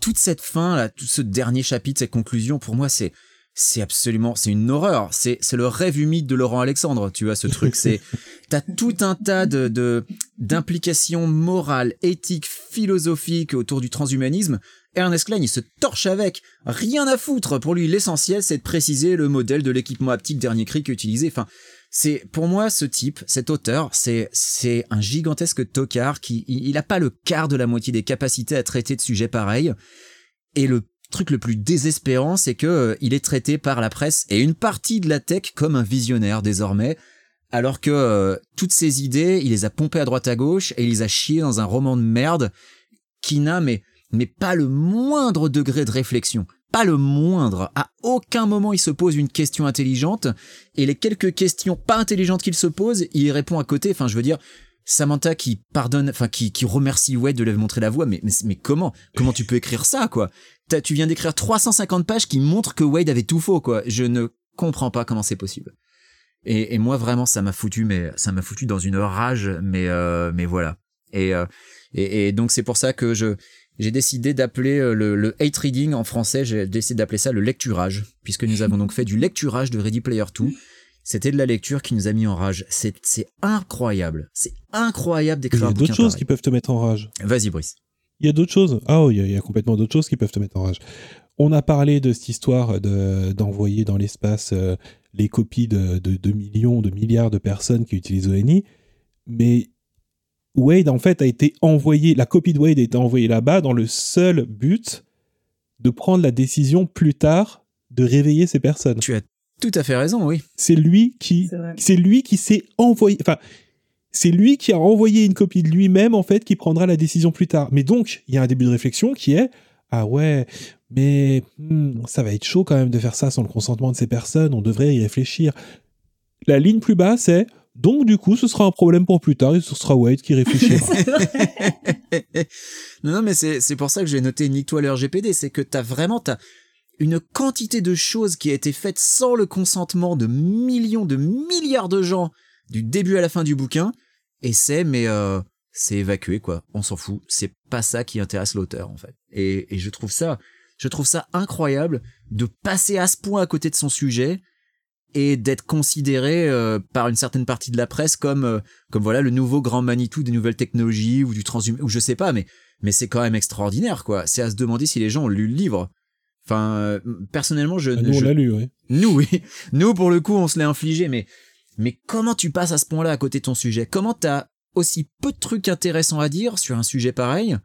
toute cette fin, là, tout ce dernier chapitre, cette conclusion, pour moi, c'est c'est absolument, c'est une horreur. C'est c'est le rêve humide de Laurent Alexandre, tu vois, ce truc. C'est t'as tout un tas de de d'implications morales, éthiques, philosophiques autour du transhumanisme. Ernest Klein, il se torche avec. Rien à foutre. Pour lui, l'essentiel, c'est de préciser le modèle de l'équipement haptique dernier cri qu'il utilisait. Enfin, c'est pour moi ce type, cet auteur, c'est c'est un gigantesque tocard qui il, il a pas le quart de la moitié des capacités à traiter de sujets pareils. Et le truc le plus désespérant, c'est que euh, il est traité par la presse et une partie de la tech comme un visionnaire désormais, alors que euh, toutes ces idées, il les a pompées à droite à gauche et il les a chiées dans un roman de merde qui n'a mais mais pas le moindre degré de réflexion. Pas le moindre. À aucun moment il se pose une question intelligente et les quelques questions pas intelligentes qu'il se pose, il répond à côté. Enfin, je veux dire, Samantha qui pardonne, enfin qui, qui remercie Wade de lui avoir montré la voie, mais, mais, comment? Comment tu peux écrire ça, quoi? Tu viens d'écrire 350 pages qui montrent que Wade avait tout faux, quoi. Je ne comprends pas comment c'est possible. Et, moi, vraiment, ça m'a foutu, mais ça m'a foutu dans une rage, mais euh, mais voilà. Et, euh, et, et donc c'est pour ça que je j'ai décidé d'appeler euh, le, le hate reading en français, j'ai décidé d'appeler ça le lecturage, puisque nous avons donc fait du lecturage de Ready Player 2. C'était de la lecture qui nous a mis en rage. C'est c'est incroyable. C'est incroyable Il y d'écrire a un d'autres choses pareil. qui peuvent te mettre en rage. Vas-y, Brice. Il y a d'autres choses. Ah oui, il y a- il y, a complètement d'autres choses qui peuvent te mettre en rage. On a parlé de cette histoire de, d'envoyer dans l'espace euh, les copies de, de, de millions, de milliards de personnes qui utilisent ONI, mais Wade, en fait, a été envoyé, la copie de Wade a été envoyée là-bas dans le seul but de prendre la décision plus tard de réveiller ces personnes. Tu as tout à fait raison, oui. C'est lui qui, C'est lui qui s'est envoyé, enfin, c'est lui qui a envoyé une copie de lui-même en fait qui prendra la décision plus tard. Mais donc, il y a un début de réflexion qui est ah ouais, mais hmm, ça va être chaud quand même de faire ça sans le consentement de ces personnes. On devrait y réfléchir. La ligne plus bas, c'est donc du coup, ce sera un problème pour plus tard et ce sera Wade qui réfléchira. Non, non, mais c'est c'est pour ça que j'ai noté nique-toi le RGPD, c'est que t'as vraiment t'as une quantité de choses qui a été faite sans le consentement de millions, de milliards de gens du début à la fin du bouquin, et c'est mais euh, c'est évacué quoi. On s'en fout. C'est pas ça qui intéresse l'auteur en fait. Et, et je trouve ça, je trouve ça incroyable de passer à ce point à côté de son sujet et d'être considéré euh, par une certaine partie de la presse comme euh, comme voilà le nouveau grand Manitou des nouvelles technologies ou du transhum ou je sais pas mais mais c'est quand même extraordinaire quoi c'est à se demander si les gens ont lu le livre enfin euh, personnellement je, Nous, on je- l'a lu, nous oui. Nous pour le coup on se l'est infligé mais mais comment tu passes à ce point-là à côté de ton sujet? Comment t'as aussi peu de trucs intéressants à dire sur un sujet pareil?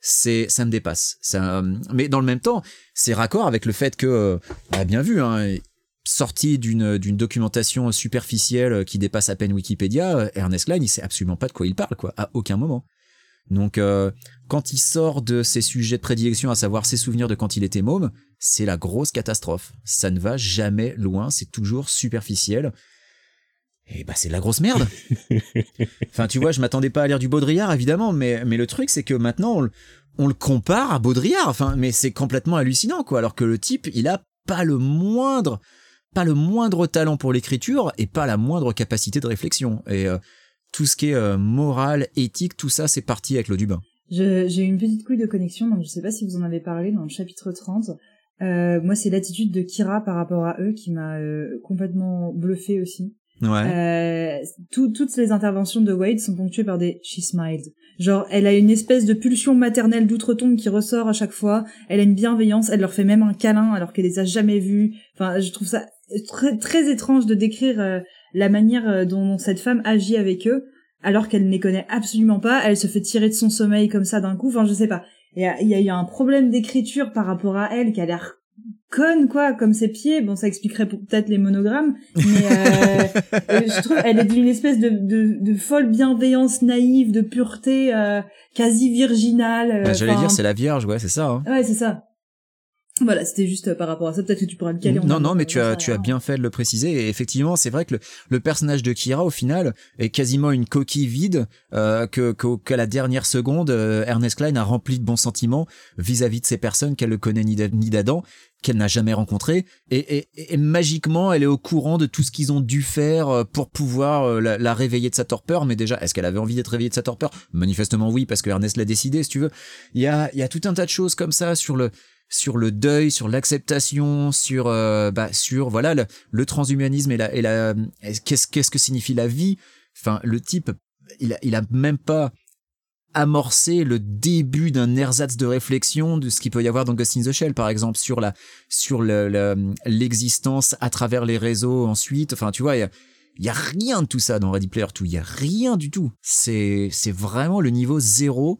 C'est ça me dépasse. Ça euh, mais dans le même temps c'est raccord avec le fait que euh, on a bien vu hein sorti d'une d'une documentation superficielle qui dépasse à peine Wikipédia, Ernest Klein, il sait absolument pas de quoi il parle, quoi, à aucun moment. Donc, euh, quand il sort de ses sujets de prédilection, à savoir ses souvenirs de quand il était môme, c'est la grosse catastrophe. Ça ne va jamais loin, c'est toujours superficiel. Et bah, c'est de la grosse merde. enfin, tu vois, je m'attendais pas à lire du Baudrillard, évidemment, mais, mais le truc, c'est que maintenant, on, le- on le compare à Baudrillard. Enfin, mais c'est complètement hallucinant, quoi. Alors que le type, il a pas le moindre, pas le moindre talent pour l'écriture et pas la moindre capacité de réflexion. Et euh, tout ce qui est euh, morale, éthique, tout ça, c'est parti avec l'eau du bain. J'ai eu une petite couille de connexion, donc je sais pas si vous en avez parlé dans le chapitre 30. Euh, moi, c'est l'attitude de Kira par rapport à eux qui m'a euh, complètement bluffé aussi. Ouais. Tout- toutes les interventions de Wade sont ponctuées par des she smiled. Genre, elle a une espèce de pulsion maternelle d'outre-tombe qui ressort à chaque fois. Elle a une bienveillance. Elle leur fait même un câlin alors qu'elle les a jamais vus. Enfin, je trouve ça très, très étrange de décrire la manière euh, dont cette femme agit avec eux alors qu'elle ne les connaît absolument pas. Elle se fait tirer de son sommeil comme ça d'un coup. Enfin, je sais pas. Il y a, il y a eu un problème d'écriture par rapport à elle qui a l'air conne quoi comme ses pieds bon ça expliquerait peut-être les monogrammes mais euh, euh, je trouve elle est d'une espèce de, de, de folle bienveillance naïve de pureté euh, quasi virginale euh, Bah, J'allais dire, c'est la Vierge, ouais, c'est ça. hein. ouais c'est ça voilà c'était juste euh, par rapport à ça peut-être que tu pourras le caler Non, non, mais tu as, tu as rien. bien fait de le préciser. Et effectivement, c'est vrai que le, le personnage de Kira, au final, est quasiment une coquille vide euh, que qu'à la dernière seconde, euh, Ernest Klein a rempli de bons sentiments vis-à-vis de ces personnes qu'elle ne connaît ni d'A- ni d'Adam, qu'elle n'a jamais rencontrées. Et, et, et magiquement, elle est au courant de tout ce qu'ils ont dû faire euh, pour pouvoir euh, la, la réveiller de sa torpeur. Mais déjà, est-ce qu'elle avait envie d'être réveillée de sa torpeur? Manifestement oui, parce que Ernest l'a décidé, si tu veux. Il y a, il y a tout un tas de choses comme ça sur le sur le deuil, sur l'acceptation, sur euh, bah, sur voilà le, transhumanisme et la et la qu'est-ce qu'est-ce que signifie la vie? Enfin, le type, il a, il a même pas amorcé le début d'un ersatz de réflexion de ce qu'il peut y avoir dans Ghost in the Shell, par exemple, sur la sur le- le- l'existence à travers les réseaux ensuite. Enfin, tu vois, il y y a rien de tout ça dans Ready Player 2. Il y a rien du tout. C'est c'est vraiment le niveau zéro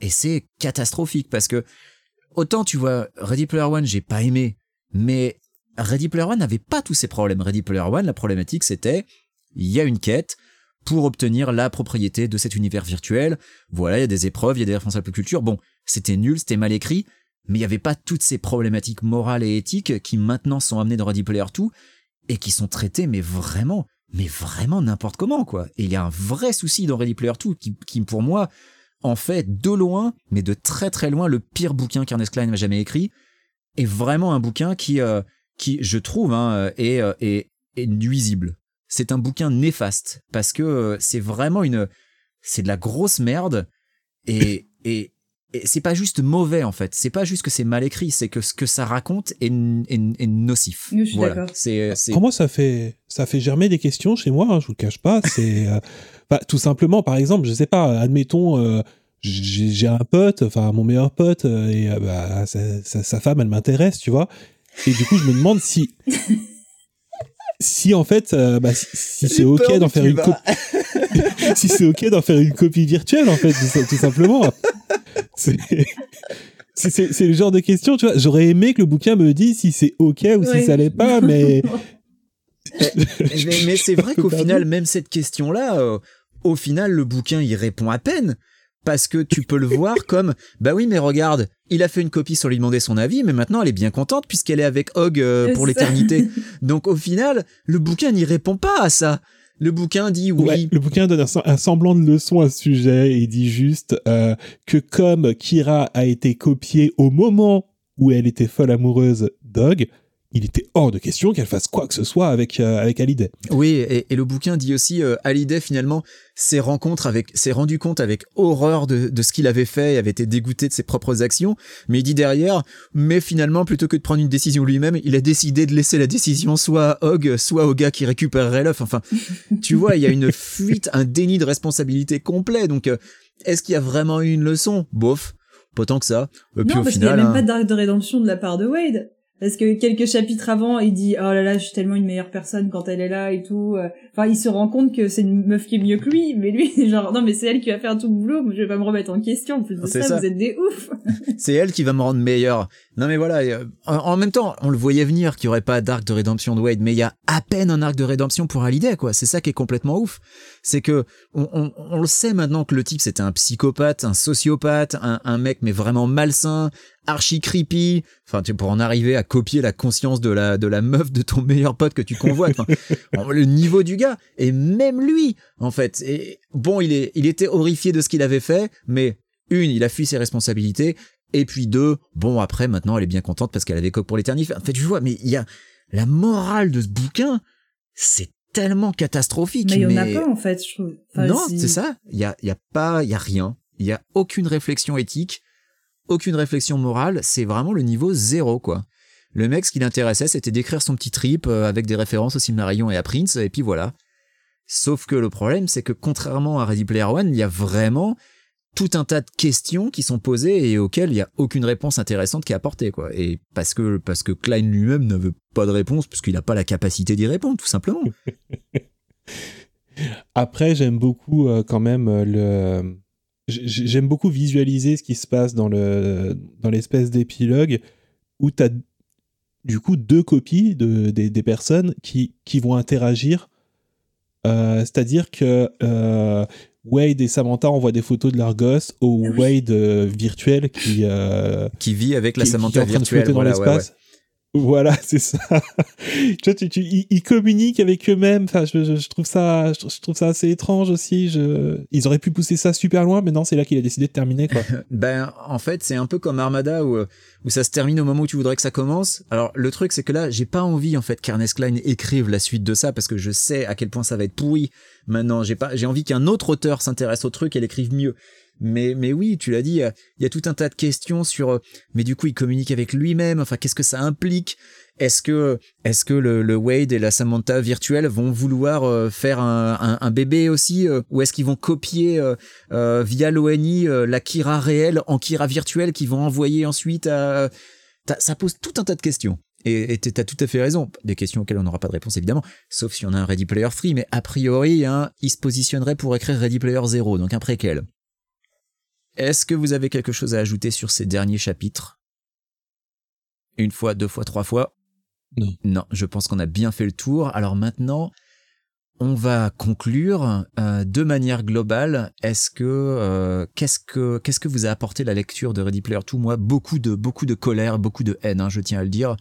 et c'est catastrophique parce que autant tu vois Ready Player One j'ai pas aimé mais Ready Player One n'avait pas tous ces problèmes. Ready Player One la problématique c'était il y a une quête pour obtenir la propriété de cet univers virtuel. Voilà il y a des épreuves il y a des références à la culture. Bon c'était nul c'était mal écrit mais il y avait pas toutes ces problématiques morales et éthiques qui maintenant sont amenées dans Ready Player 2 et qui sont traitées mais vraiment mais vraiment n'importe comment quoi. Et il y a un vrai souci dans Ready Player 2 qui, qui pour moi en fait de loin, mais de très très loin, le pire bouquin qu'Ernest Klein a jamais écrit, est vraiment un bouquin qui, euh, qui je trouve, hein, est, euh, est, est nuisible. C'est un bouquin néfaste parce que euh, c'est vraiment une, c'est de la grosse merde et et, et c'est pas juste mauvais en fait. C'est pas juste que c'est mal écrit, c'est que ce que ça raconte est, est, est nocif. Oui, je suis voilà. d'accord. C'est Comment ça fait ça fait germer des questions chez moi, hein, je vous le cache pas. C'est euh, bah, tout simplement, par exemple, je sais pas, admettons, euh, j'ai un pote, enfin mon meilleur pote, euh, et euh, bah, sa, sa- sa femme, elle m'intéresse, tu vois. Et du coup, je me demande si si en fait, euh, bah, si, si c'est ok d'en faire une copie, si c'est ok d'en faire une copie virtuelle, en fait, tout, tout simplement. C'est le genre de question, tu vois. J'aurais aimé que le bouquin me dise si c'est ok ou Ouais. si ça l'est pas, mais mais, mais c'est vrai qu'au final, même cette question-là, euh, au final, le bouquin y répond à peine. Parce que tu peux le voir comme, bah oui, mais regarde, il a fait une copie sans lui demander son avis, mais maintenant elle est bien contente puisqu'elle est avec Hog euh, pour l'éternité. Donc au final, le bouquin n'y répond pas à ça. Le bouquin dit oui, Ouais, le bouquin donne un semblant de leçon à ce sujet et dit juste euh, que comme Kira a été copiée au moment où elle était folle amoureuse d'Og, il était hors de question qu'elle fasse quoi que ce soit avec euh, avec Hallyday. Oui, et, et le bouquin dit aussi, euh, Hallyday finalement s'est rencontre avec, s'est rendu compte avec horreur de, de ce qu'il avait fait et avait été dégoûté de ses propres actions. Mais il dit derrière, mais finalement plutôt que de prendre une décision lui-même, il a décidé de laisser la décision soit à Hog, soit au gars qui récupérerait l'œuf. Enfin, tu vois, il y a une fuite, un déni de responsabilité complet. Donc, euh, est-ce qu'il y a vraiment eu une leçon? Bof, pas tant que ça. Et puis non, au parce qu'il n'y a même hein, pas d'arc de rédemption de la part de Wade. Parce que quelques chapitres avant, il dit oh là là, je suis tellement une meilleure personne quand elle est là et tout. euh. Enfin, il se rend compte que c'est une meuf qui est mieux que lui, mais lui, genre non, mais c'est elle qui va faire tout le boulot. Je vais pas me remettre en question. En plus de ça, ça. vous êtes des oufs. c'est elle qui va me rendre meilleur. Non mais voilà, euh, en, en même temps, on le voyait venir qu'il y aurait pas d'arc de rédemption de Wade, mais il y a à peine un arc de rédemption pour Hallyday, quoi. C'est ça qui est complètement ouf. C'est que on, on- on le sait maintenant que le type c'était un psychopathe, un sociopathe, un, un mec mais vraiment malsain, archi creepy. Enfin, tu pour en arriver à copier la conscience de la de la meuf de ton meilleur pote que tu convoites. Enfin, le niveau du gars et même lui, en fait. Et bon, il est il était horrifié de ce qu'il avait fait, mais une, il a fui ses responsabilités. Et puis deux, bon après maintenant elle est bien contente parce qu'elle avait coq pour l'éternité. En fait, tu vois, mais il y a la morale de ce bouquin, c'est tellement catastrophique. Mais il y en a mais- pas en fait, je trouve. Enfin, non, c'est ça. Il y a, il y a pas, il y a rien. Il y a aucune réflexion éthique, aucune réflexion morale. C'est vraiment le niveau zéro, quoi. Le mec, ce qui l'intéressait, c'était d'écrire son petit trip euh, avec des références au Silmarillion et à Prince, et puis voilà. Sauf que le problème, c'est que contrairement à Ready Player One, il y a vraiment tout un tas de questions qui sont posées et auxquelles il n'y a aucune réponse intéressante qui est apportée, quoi. Et parce que, parce que Klein lui-même ne veut pas de réponse, parce qu'il n'a pas la capacité d'y répondre, tout simplement. Après, j'aime beaucoup euh, quand même euh, le. J'aime beaucoup visualiser ce qui se passe dans le dans l'espèce d'épilogue où tu as du coup deux copies de, des, des personnes qui, qui vont interagir. Euh, C'est-à-dire que euh, Wade et Samantha envoient des photos de leurs gosses au Ah. Wade euh, virtuel qui, euh, Qui vit avec la qui- qui est Samantha en train de virtuelle. flotter dans ouais, ouais. Voilà, c'est ça. tu vois, ils, communiquent avec eux-mêmes. Enfin, je, trouve ça, je, trouve ça assez étrange aussi. Ils auraient pu pousser ça super loin, mais non, c'est là qu'il a décidé de terminer. Ben, en fait, c'est un peu comme Armada où, euh, où ça se termine au moment où tu voudrais que ça commence. Alors, le truc, c'est que là, j'ai pas envie, en fait, qu'Ernest Klein écrive la suite de ça parce que je sais à quel point ça va être pourri. Maintenant, j'ai pas, j'ai envie qu'un autre auteur s'intéresse au truc et l'écrive mieux. Mais, mais oui, tu l'as dit, euh, il y a tout un tas de questions sur, euh, mais du coup, il communique avec lui-même. Enfin, qu'est-ce que ça implique? Est-ce que, est-ce que le, le Wade et la Samantha virtuelle vont vouloir euh, faire un, un, bébé aussi, ou est-ce qu'ils vont copier euh, via l'ONI la Kira réelle en Kira virtuelle qu'ils vont envoyer ensuite à... Ça pose tout un tas de questions. Et et t'as tout à fait raison. Des questions auxquelles on n'aura pas de réponse évidemment, sauf si on a un Ready Player Free, mais a priori, hein, il se positionnerait pour écrire Ready Player 0, donc un préquel. Est-ce que vous avez quelque chose à ajouter sur ces derniers chapitres? Une fois, deux fois, trois fois? Non. Non, je pense qu'on a bien fait le tour. Alors maintenant, on va conclure euh, de manière globale. Est-ce que euh, qu'est-ce que qu'est-ce que vous a apporté la lecture de Ready Player 2 Moi, beaucoup de beaucoup de colère, beaucoup de haine. hein, je tiens à le dire.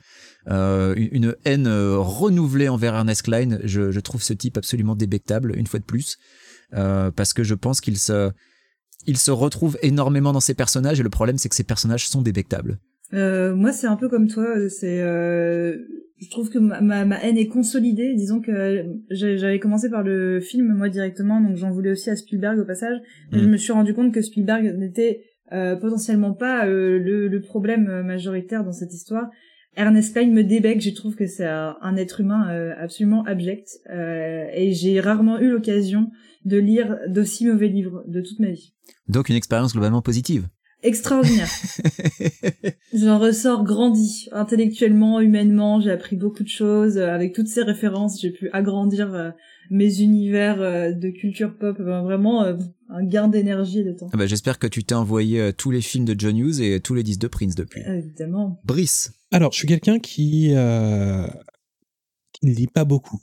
Euh, une, haine renouvelée envers Ernest Klein. Je, je trouve ce type absolument débectable une fois de plus parce que je pense qu'il se il se retrouve énormément dans ses personnages et le problème c'est que ces personnages sont débectables. Euh, moi, c'est un peu comme toi. C'est, euh, je trouve que ma, ma, ma haine est consolidée. Disons que j'avais commencé par le film moi directement, donc j'en voulais aussi à Spielberg au passage. Mais Mm. je me suis rendu compte que Spielberg n'était euh, potentiellement pas euh, le, le problème euh, majoritaire dans cette histoire. Ernest Klein me débecte. Je trouve que c'est un, un être humain euh, absolument abject, euh, et j'ai rarement eu l'occasion de lire d'aussi mauvais livres de toute ma vie. Donc une expérience globalement positive. extraordinaire. J'en ressors grandi, intellectuellement, humainement, j'ai appris beaucoup de choses. Euh, avec toutes ces références, j'ai pu agrandir euh, mes univers euh, de culture pop. Ben, vraiment, un gain d'énergie et de temps. Ah bah, J'espère que tu t'es envoyé tous les films de John Hughes et tous les disques de Prince depuis. évidemment. Brice. Alors, je suis quelqu'un qui, qui ne lit pas beaucoup.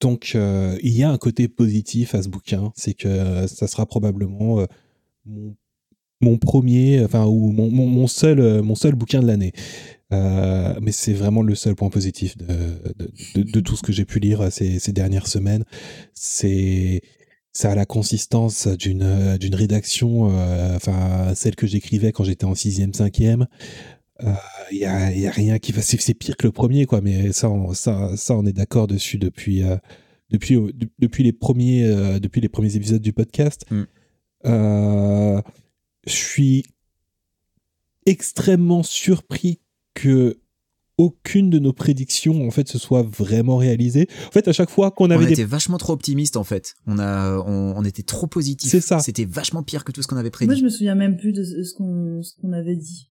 Donc, il y a un côté positif à ce bouquin, c'est que ça sera probablement mon mon premier, enfin, ou mon, seul, euh, bouquin de l'année. Euh, mais c'est vraiment le seul point positif de, tout ce que j'ai pu lire ces, dernières semaines. C'est ça a la consistance d'une rédaction, euh, enfin celle que j'écrivais quand j'étais en sixième, cinquième. Il y, a, y a rien qui va, c'est pire que le premier quoi, mais ça, on, ça, ça on est d'accord dessus depuis depuis depuis les premiers depuis les premiers épisodes du podcast. Mm. Euh, je suis extrêmement surpris que aucune de nos prédictions en fait se soit vraiment réalisée. En fait, à chaque fois qu'on avait on était vachement trop optimiste en fait. On a on, était trop positif. C'est ça. C'était vachement pire que tout ce qu'on avait prédit. Moi, je me souviens même plus de ce qu'on ce qu'on avait dit.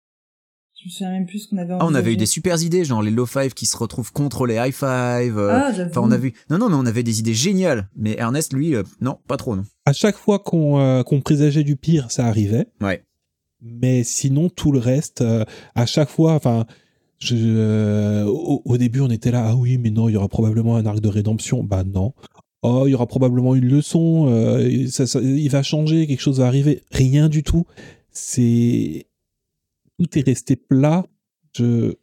Je me souviens même plus ce qu'on avait. Ah, on avait eu des super idées, genre les low five qui se retrouvent contre les high five. Euh, ah, enfin, on a vu. Non, non, mais on avait des idées géniales. Mais Ernest, lui, euh, non, pas trop, non. À chaque fois qu'on euh, qu'on présageait du pire, ça arrivait. Ouais. Mais sinon, tout le reste, à chaque fois, enfin, je, au, début, on était là, ah oui, mais non, il y aura probablement un arc de rédemption. Bah non. Oh, il y aura probablement une leçon. ça, il va changer, quelque chose va arriver. Rien du tout. C'est tout est resté plat. Je,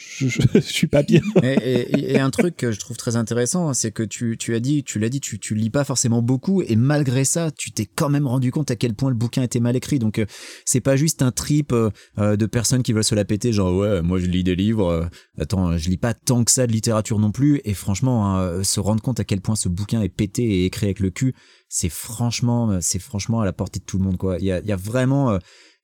je, je, suis pas bien. et, un truc que je trouve très intéressant, c'est que tu, tu as dit, tu l'as dit, tu, tu lis pas forcément beaucoup, et malgré ça, tu t'es quand même rendu compte à quel point le bouquin était mal écrit. Donc, euh, c'est pas juste un trip euh, euh, de personnes qui veulent se la péter, genre ouais, moi je lis des livres. attends, je lis pas tant que ça de littérature non plus. Et franchement, hein, se rendre compte à quel point ce bouquin est pété et écrit avec le cul, c'est franchement, c'est franchement à la portée de tout le monde, quoi. Il y a, il y a vraiment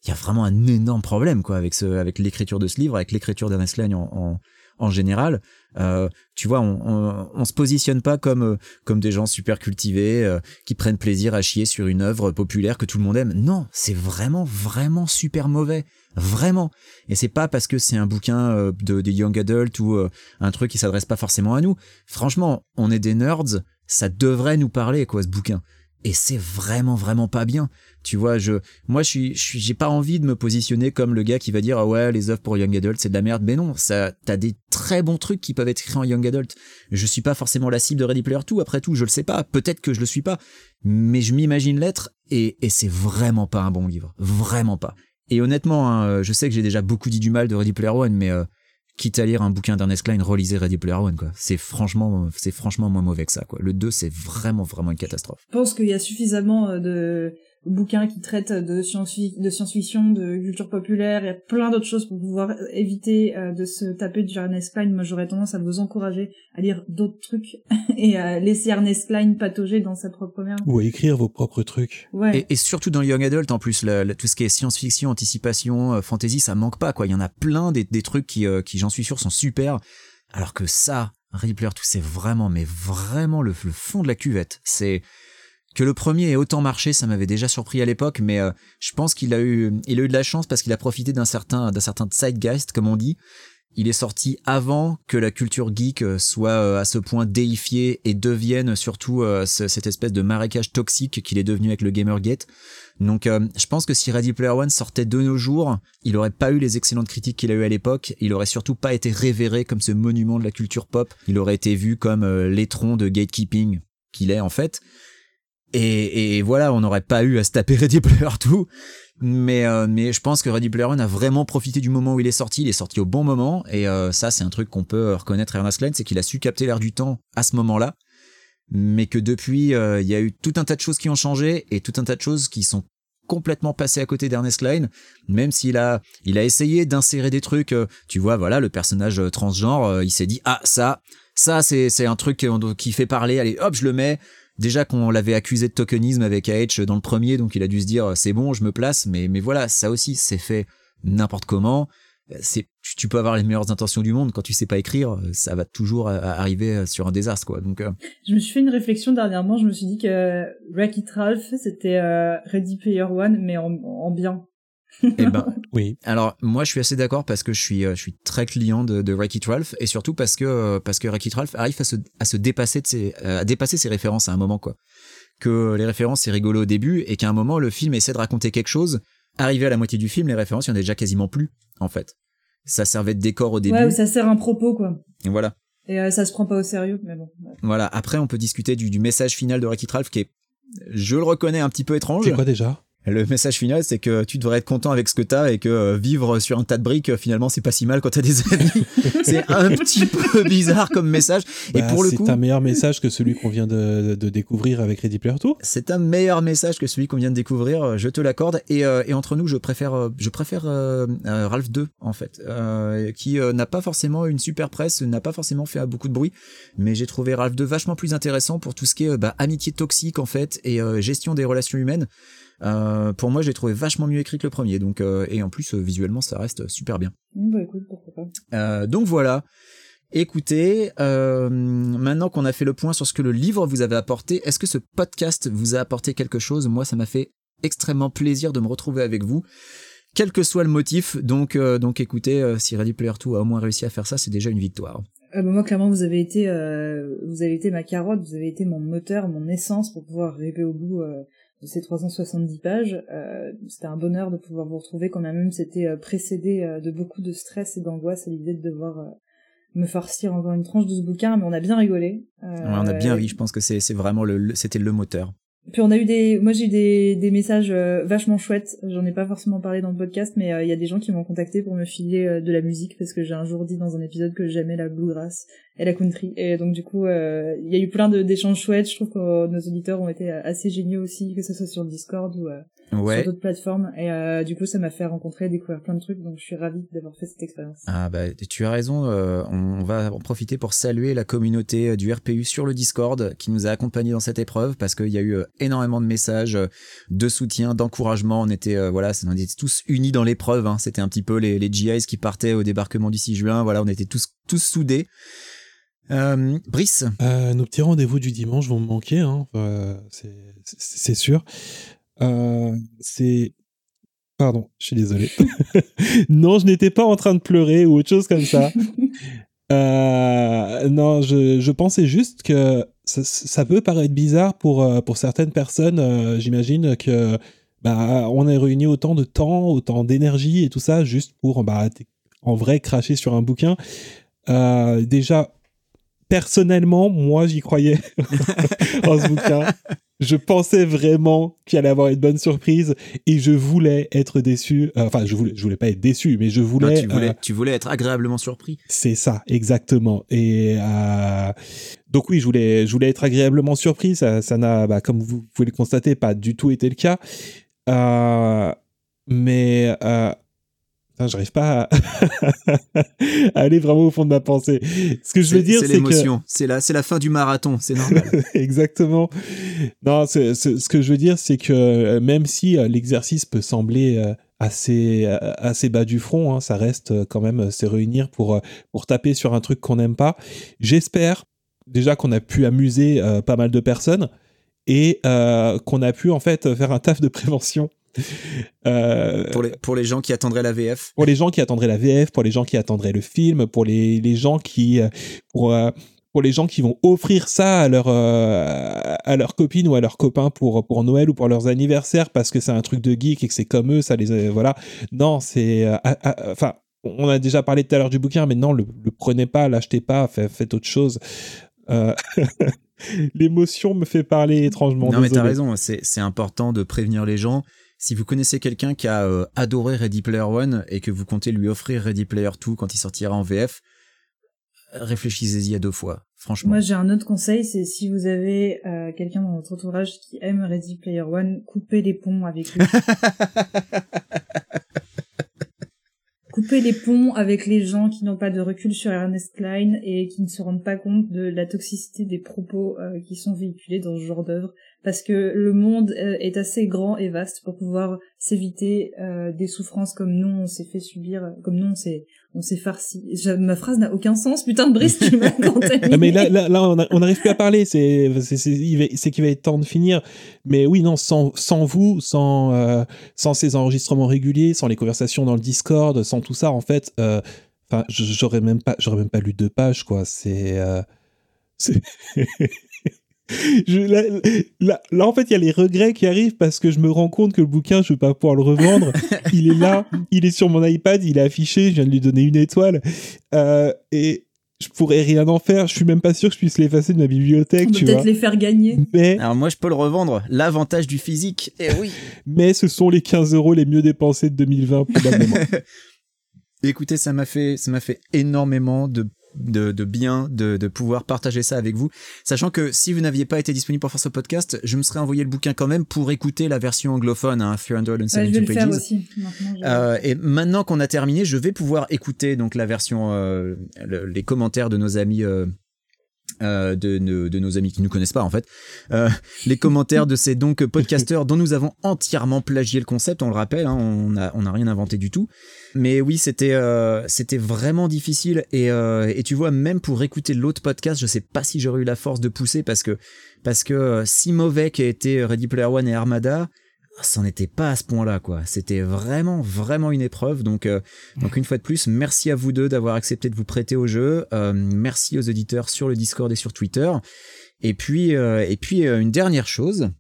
il y a vraiment un énorme problème quoi avec ce avec l'écriture de ce livre avec l'écriture d'Ernest Lane en, en, général. Euh, tu vois on, on, on, se positionne pas comme euh, comme des gens super cultivés euh, qui prennent plaisir à chier sur une œuvre populaire que tout le monde aime. Non c'est vraiment vraiment super mauvais. Vraiment. Et c'est pas parce que c'est un bouquin euh, de, de young adult ou un truc qui s'adresse pas forcément à nous. Franchement on est des nerds ça devrait nous parler quoi ce bouquin et c'est vraiment vraiment pas bien. Tu vois je moi je suis j'ai pas envie de me positionner comme le gars qui va dire ah ouais les œuvres pour young adult c'est de la merde. Mais non ça t'as des très bons trucs qui peuvent être écrits en young adult. Je suis pas forcément la cible de Ready Player 2 après tout je le sais pas. Peut-être que je le suis pas. Mais je m'imagine l'être et et c'est vraiment pas un bon livre. Vraiment pas. Et honnêtement hein, je sais que j'ai déjà beaucoup dit du mal de Ready Player One mais euh, quitte à lire un bouquin d'Ernest Klein, relisez Ready Player One, quoi. C'est franchement, c'est franchement moins mauvais que ça, quoi. Le 2, c'est vraiment, vraiment une catastrophe. Je pense qu'il y a suffisamment euh, de, bouquins qui traitent de science-fiction, de, culture populaire, il y a plein d'autres choses pour pouvoir éviter euh, de se taper du Ernest Klein. Moi, j'aurais tendance à vous encourager à lire d'autres trucs et à laisser Ernest Klein patauger dans sa propre merde. Ou à écrire vos propres trucs. Ouais. Et, surtout dans le Young Adult, en plus, tout ce qui est science-fiction, anticipation, euh, fantasy, ça manque pas, quoi. Il y en a plein des, des trucs qui, euh, qui j'en suis sûr, sont super. Alors que ça, Rippler, tout c'est vraiment, mais vraiment le, le fond de la cuvette. C'est, que le premier ait autant marché, ça m'avait déjà surpris à l'époque, mais euh, je pense qu'il a eu, il a eu de la chance parce qu'il a profité d'un certain, d'un certain zeitgeist, comme on dit. Il est sorti avant que la culture geek euh, soit euh, à ce point déifiée et devienne surtout cette espèce de marécage toxique qu'il est devenu avec le Gamergate. Donc je pense que si Ready Player One sortait de nos jours, il aurait pas eu les excellentes critiques qu'il a eu à l'époque, il aurait surtout pas été révéré comme ce monument de la culture pop, il aurait été vu comme l'étron de gatekeeping qu'il est en fait. Et, voilà, on n'aurait pas eu à se taper Ready Player 2. Mais, euh, mais je pense que Ready Player One a vraiment profité du moment où il est sorti. Il est sorti au bon moment. Et euh, ça, c'est un truc qu'on peut reconnaître à Ernest Klein, c'est qu'il a su capter l'air du temps à ce moment-là. Mais que depuis, euh, il y a eu tout un tas de choses qui ont changé et tout un tas de choses qui sont complètement passées à côté d'Ernest Klein, même s'il a, il a essayé d'insérer des trucs, tu vois, voilà, le personnage transgenre, il s'est dit, ah, ça, ça, c'est un truc qui fait parler, allez, hop, je le mets, déjà qu'on l'avait accusé de tokenisme avec AH dans le premier, donc il a dû se dire c'est bon, je me place, mais mais voilà, ça aussi c'est fait n'importe comment. C'est tu peux avoir les meilleures intentions du monde quand tu sais pas écrire, ça va toujours arriver sur un désastre quoi. Donc euh. je me suis fait une réflexion dernièrement, je me suis dit que Wreck It Ralph c'était euh, Ready Player One mais en, en bien. Eh ben, Oui. alors moi je suis assez d'accord parce que je suis, euh, je suis très client de, de Wreck-It Ralph et surtout parce que euh, parce que Wreck-It Ralph arrive à se, à se dépasser de ses, euh, à dépasser ses références à un moment quoi. Que les références c'est rigolo au début et qu'à un moment le film essaie de raconter quelque chose. Arrivé à la moitié du film, les références il y en a déjà quasiment plus en fait. Ça servait de décor au début. Ouais, ça sert un propos, quoi. Et voilà. Et euh, ça se prend pas au sérieux, mais bon. ouais. Voilà. Après on peut discuter du, du message final de Wreck-It Ralph qui est, je le reconnais un petit peu étrange. C'est quoi déjà? Le message final, c'est que tu devrais être content avec ce que t'as et que euh, vivre sur un tas de briques, euh, finalement, c'est pas si mal quand t'as des amis. c'est un petit peu bizarre comme message. et Bah, pour le c'est coup, un meilleur message que celui qu'on vient de, de découvrir avec Ready Player Tour. c'est un meilleur message que celui qu'on vient de découvrir. Je te l'accorde. Et, euh, et entre nous, je préfère, je préfère euh, euh, Ralph 2 en fait, qui n'a pas forcément une super presse, n'a pas forcément fait beaucoup de bruit, mais j'ai trouvé Ralph 2 vachement plus intéressant pour tout ce qui est bah, amitié toxique en fait et gestion des relations humaines. Euh, pour moi, j'ai trouvé vachement mieux écrit que le premier. Donc, euh, et en plus, euh, visuellement, ça reste super bien. Bah écoute, pourquoi pas. Donc voilà. Écoutez, maintenant qu'on a fait le point sur ce que le livre vous avait apporté, est-ce que ce podcast vous a apporté quelque chose? Moi, ça m'a fait extrêmement plaisir de me retrouver avec vous, quel que soit le motif. Donc, euh, donc écoutez, euh, si Ready Player 2 a au moins réussi à faire ça, c'est déjà une victoire. Euh, bah, moi, clairement, vous avez été, vous avez été ma carotte, vous avez été mon moteur, mon essence pour pouvoir arriver au bout de ces 370 pages. Euh, C'était un bonheur de pouvoir vous retrouver, quand même c'était euh, précédé euh, de beaucoup de stress et d'angoisse à l'idée de devoir euh, me farcir encore une tranche de ce bouquin, mais on a bien rigolé. Euh, Ouais, on a bien ri. Je pense que c'est c'est vraiment le, le- c'était le moteur. Puis on a eu des, moi j'ai eu des, des messages euh, vachement chouettes. J'en ai pas forcément parlé dans le podcast, mais euh, il y a des gens qui m'ont contacté pour me filer euh, de la musique parce que j'ai un jour dit dans un épisode que j'aimais la bluegrass et la country. Et donc du coup, euh, il y a eu plein d'échanges chouettes. Je trouve que nos auditeurs ont été euh, assez géniaux aussi, que ce soit sur Discord ou euh, Ouais. sur d'autres plateformes. Et euh, du coup, ça m'a fait rencontrer, découvrir plein de trucs. Donc je suis ravie d'avoir fait cette expérience. Ah bah tu as raison, euh, on va en profiter pour saluer la communauté du RPU sur le Discord qui nous a accompagnés dans cette épreuve parce qu'il y a eu énormément de messages de soutien, d'encouragement. On était euh, voilà, on était tous unis dans l'épreuve. Hein. C'était un petit peu les, les GIs qui partaient au débarquement du 6 juin. Voilà, on était tous tous soudés. Euh, Brice, Euh, nos petits rendez-vous du dimanche vont me manquer, hein. C'est sûr. Euh, c'est. Pardon, je suis désolé. non, je n'étais pas en train de pleurer ou autre chose comme ça. Non, je, je pensais juste que ça, ça peut paraître bizarre pour, pour certaines personnes. J'imagine que bah, on a réuni autant de temps, autant d'énergie et tout ça juste pour bah, en vrai cracher sur un bouquin. Euh, déjà, personnellement, moi, j'y croyais en ce bouquin. Je pensais vraiment qu'il allait avoir une bonne surprise et je voulais être déçu. Euh, Enfin, je voulais, je voulais pas être déçu, mais je non, voulais. tu voulais euh, tu voulais être agréablement surpris. c'est ça, exactement. Et euh, donc oui, je voulais, je voulais être agréablement surpris. Ça, ça n'a, bah, comme vous pouvez le constater, pas du tout été le cas. Euh, mais putain, j'arrive pas à... à aller vraiment au fond de ma pensée. Ce que je veux C'est dire, c'est que l'émotion, c'est la c'est la fin du marathon, c'est normal. Exactement. Non, ce que je veux dire, c'est que euh, même si euh, l'exercice peut sembler euh, assez, assez bas du front, hein, ça reste quand même se réunir pour, pour taper sur un truc qu'on n'aime pas. J'espère déjà qu'on a pu amuser euh, pas mal de personnes et euh, qu'on a pu en fait faire un taf de prévention. Euh, pour les pour les gens qui attendraient la VF. pour les gens qui attendraient la VF, pour les gens qui attendraient le film, pour les, les gens qui euh, pour euh, pour les gens qui vont offrir ça à leur euh, à leurs copines ou à leurs copains pour pour Noël ou pour leurs anniversaires parce que c'est un truc de geek et que c'est comme eux, ça les euh, voilà. Non, c'est euh, ah, ah, enfin on a déjà parlé tout à l'heure du bouquin, mais non, le, le prenez pas, l'achetez pas, fait- faites autre chose. L'émotion me fait parler étrangement. Non, mais t'as raison, c'est important de prévenir les gens. Si vous connaissez quelqu'un qui a euh, adoré Ready Player One et que vous comptez lui offrir Ready Player 2 quand il sortira en VF, réfléchissez-y à deux fois, franchement. Moi, j'ai un autre conseil, c'est si vous avez euh, quelqu'un dans votre entourage qui aime Ready Player One, coupez les ponts avec lui. coupez les ponts avec les gens qui n'ont pas de recul sur Ernest Klein et qui ne se rendent pas compte de la toxicité des propos euh, qui sont véhiculés dans ce genre d'œuvre. Parce que le monde euh, est assez grand et vaste pour pouvoir s'éviter euh, des souffrances comme nous on s'est fait subir, comme nous on s'est on s'est farci. Ma phrase n'a aucun sens, putain de Brice, tu m'as contaminé. Mais là, là, là, on n'arrive plus à parler. C'est, c'est, qu'il va être temps de finir. Mais oui, non, sans, sans vous, sans, euh, sans ces enregistrements réguliers, sans les conversations dans le Discord, sans tout ça, en fait, euh, j'aurais même pas, j'aurais même pas lu deux pages, quoi. C'est, euh, c'est. Je, là, là, là, en fait, il y a les regrets qui arrivent parce que je me rends compte que le bouquin, je vais pas pouvoir le revendre. il est là, il est sur mon iPad, il est affiché, je viens de lui donner une étoile. Euh, et je pourrais rien en faire. Je suis même pas sûr que je puisse l'effacer de ma bibliothèque, on peut tu peut-être les faire gagner. Mais, Alors moi, je peux le revendre. L'avantage du physique. Eh oui. mais ce sont les 15 euros les mieux dépensés de 2020, probablement. Écoutez, ça m'a fait, ça m'a fait énormément de de, de bien de, de pouvoir partager ça avec vous, sachant que si vous n'aviez pas été disponible pour faire ce podcast, je me serais envoyé le bouquin quand même pour écouter la version anglophone, hein, 372 Ouais, je vais le faire pages. aussi. Maintenant, je- Euh, et maintenant qu'on a terminé, je vais pouvoir écouter donc la version, euh, le- les commentaires de nos amis, euh, de, nos- amis qui nous connaissent pas en fait, euh, les commentaires de ces donc podcasteurs dont nous avons entièrement plagié le concept. On le rappelle, hein, on a on a rien inventé du tout. Mais oui, c'était euh, vraiment difficile et et tu vois même pour écouter l'autre podcast, je sais pas si j'aurais eu la force de pousser parce que parce que si mauvais qu'a été Ready Player One et Armada, c'en était pas à ce point-là quoi. C'était vraiment vraiment une épreuve. Donc euh, donc une fois de plus, merci à vous deux d'avoir accepté de vous prêter au jeu. Euh, merci aux auditeurs sur le Discord et sur Twitter. Et puis euh, et puis euh, une dernière chose.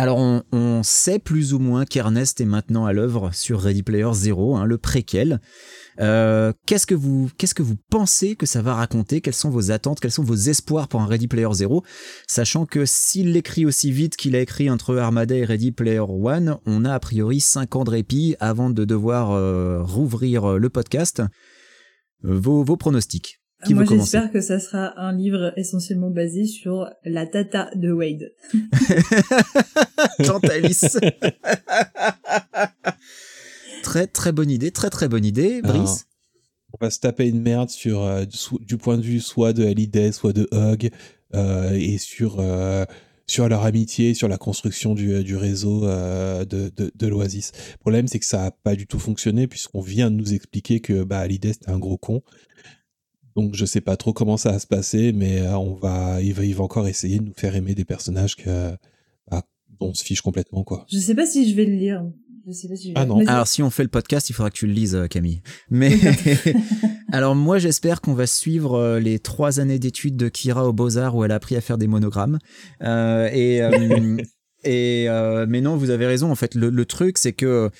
Alors on, sait plus ou moins qu'Ernest est maintenant à l'œuvre sur Ready Player Zero, hein, le préquel. Euh, qu'est-ce que vous pensez que ça va raconter? Quelles sont vos attentes? Quels sont vos espoirs pour un Ready Player Zero? Sachant que s'il l'écrit aussi vite qu'il a écrit entre Armada et Ready Player One, on a a priori 5 ans de répit avant de devoir euh, rouvrir le podcast. Euh, Vos, vos pronostics. Qui Moi, j'espère que ça sera un livre essentiellement basé sur la tata de Wade. Chantalis. très très bonne idée, très très bonne idée, Brice. On va se taper une merde sur, euh, so- du point de vue soit de Hallyday, soit de Hug, euh, et sur, euh, sur leur amitié, sur la construction du, du réseau euh, de, de, de l'Oasis. Le problème, c'est que ça n'a pas du tout fonctionné, puisqu'on vient de nous expliquer que bah, Hallyday, c'était un gros con. Donc, je sais pas trop comment ça va se passer, mais euh, on va, il, va, il va encore essayer de nous faire aimer des personnages que, bah, dont on se fiche complètement, quoi. Je sais pas si je vais le lire. Je sais pas si je vais Ah non. Alors si on fait le podcast, il faudra que tu le lises, euh, Camille. Mais alors moi, j'espère qu'on va suivre euh, les trois années d'études de Kira au Beaux Arts où elle a appris à faire des monogrammes. Euh, et euh, et euh, mais non, vous avez raison. En fait, le, le truc, c'est que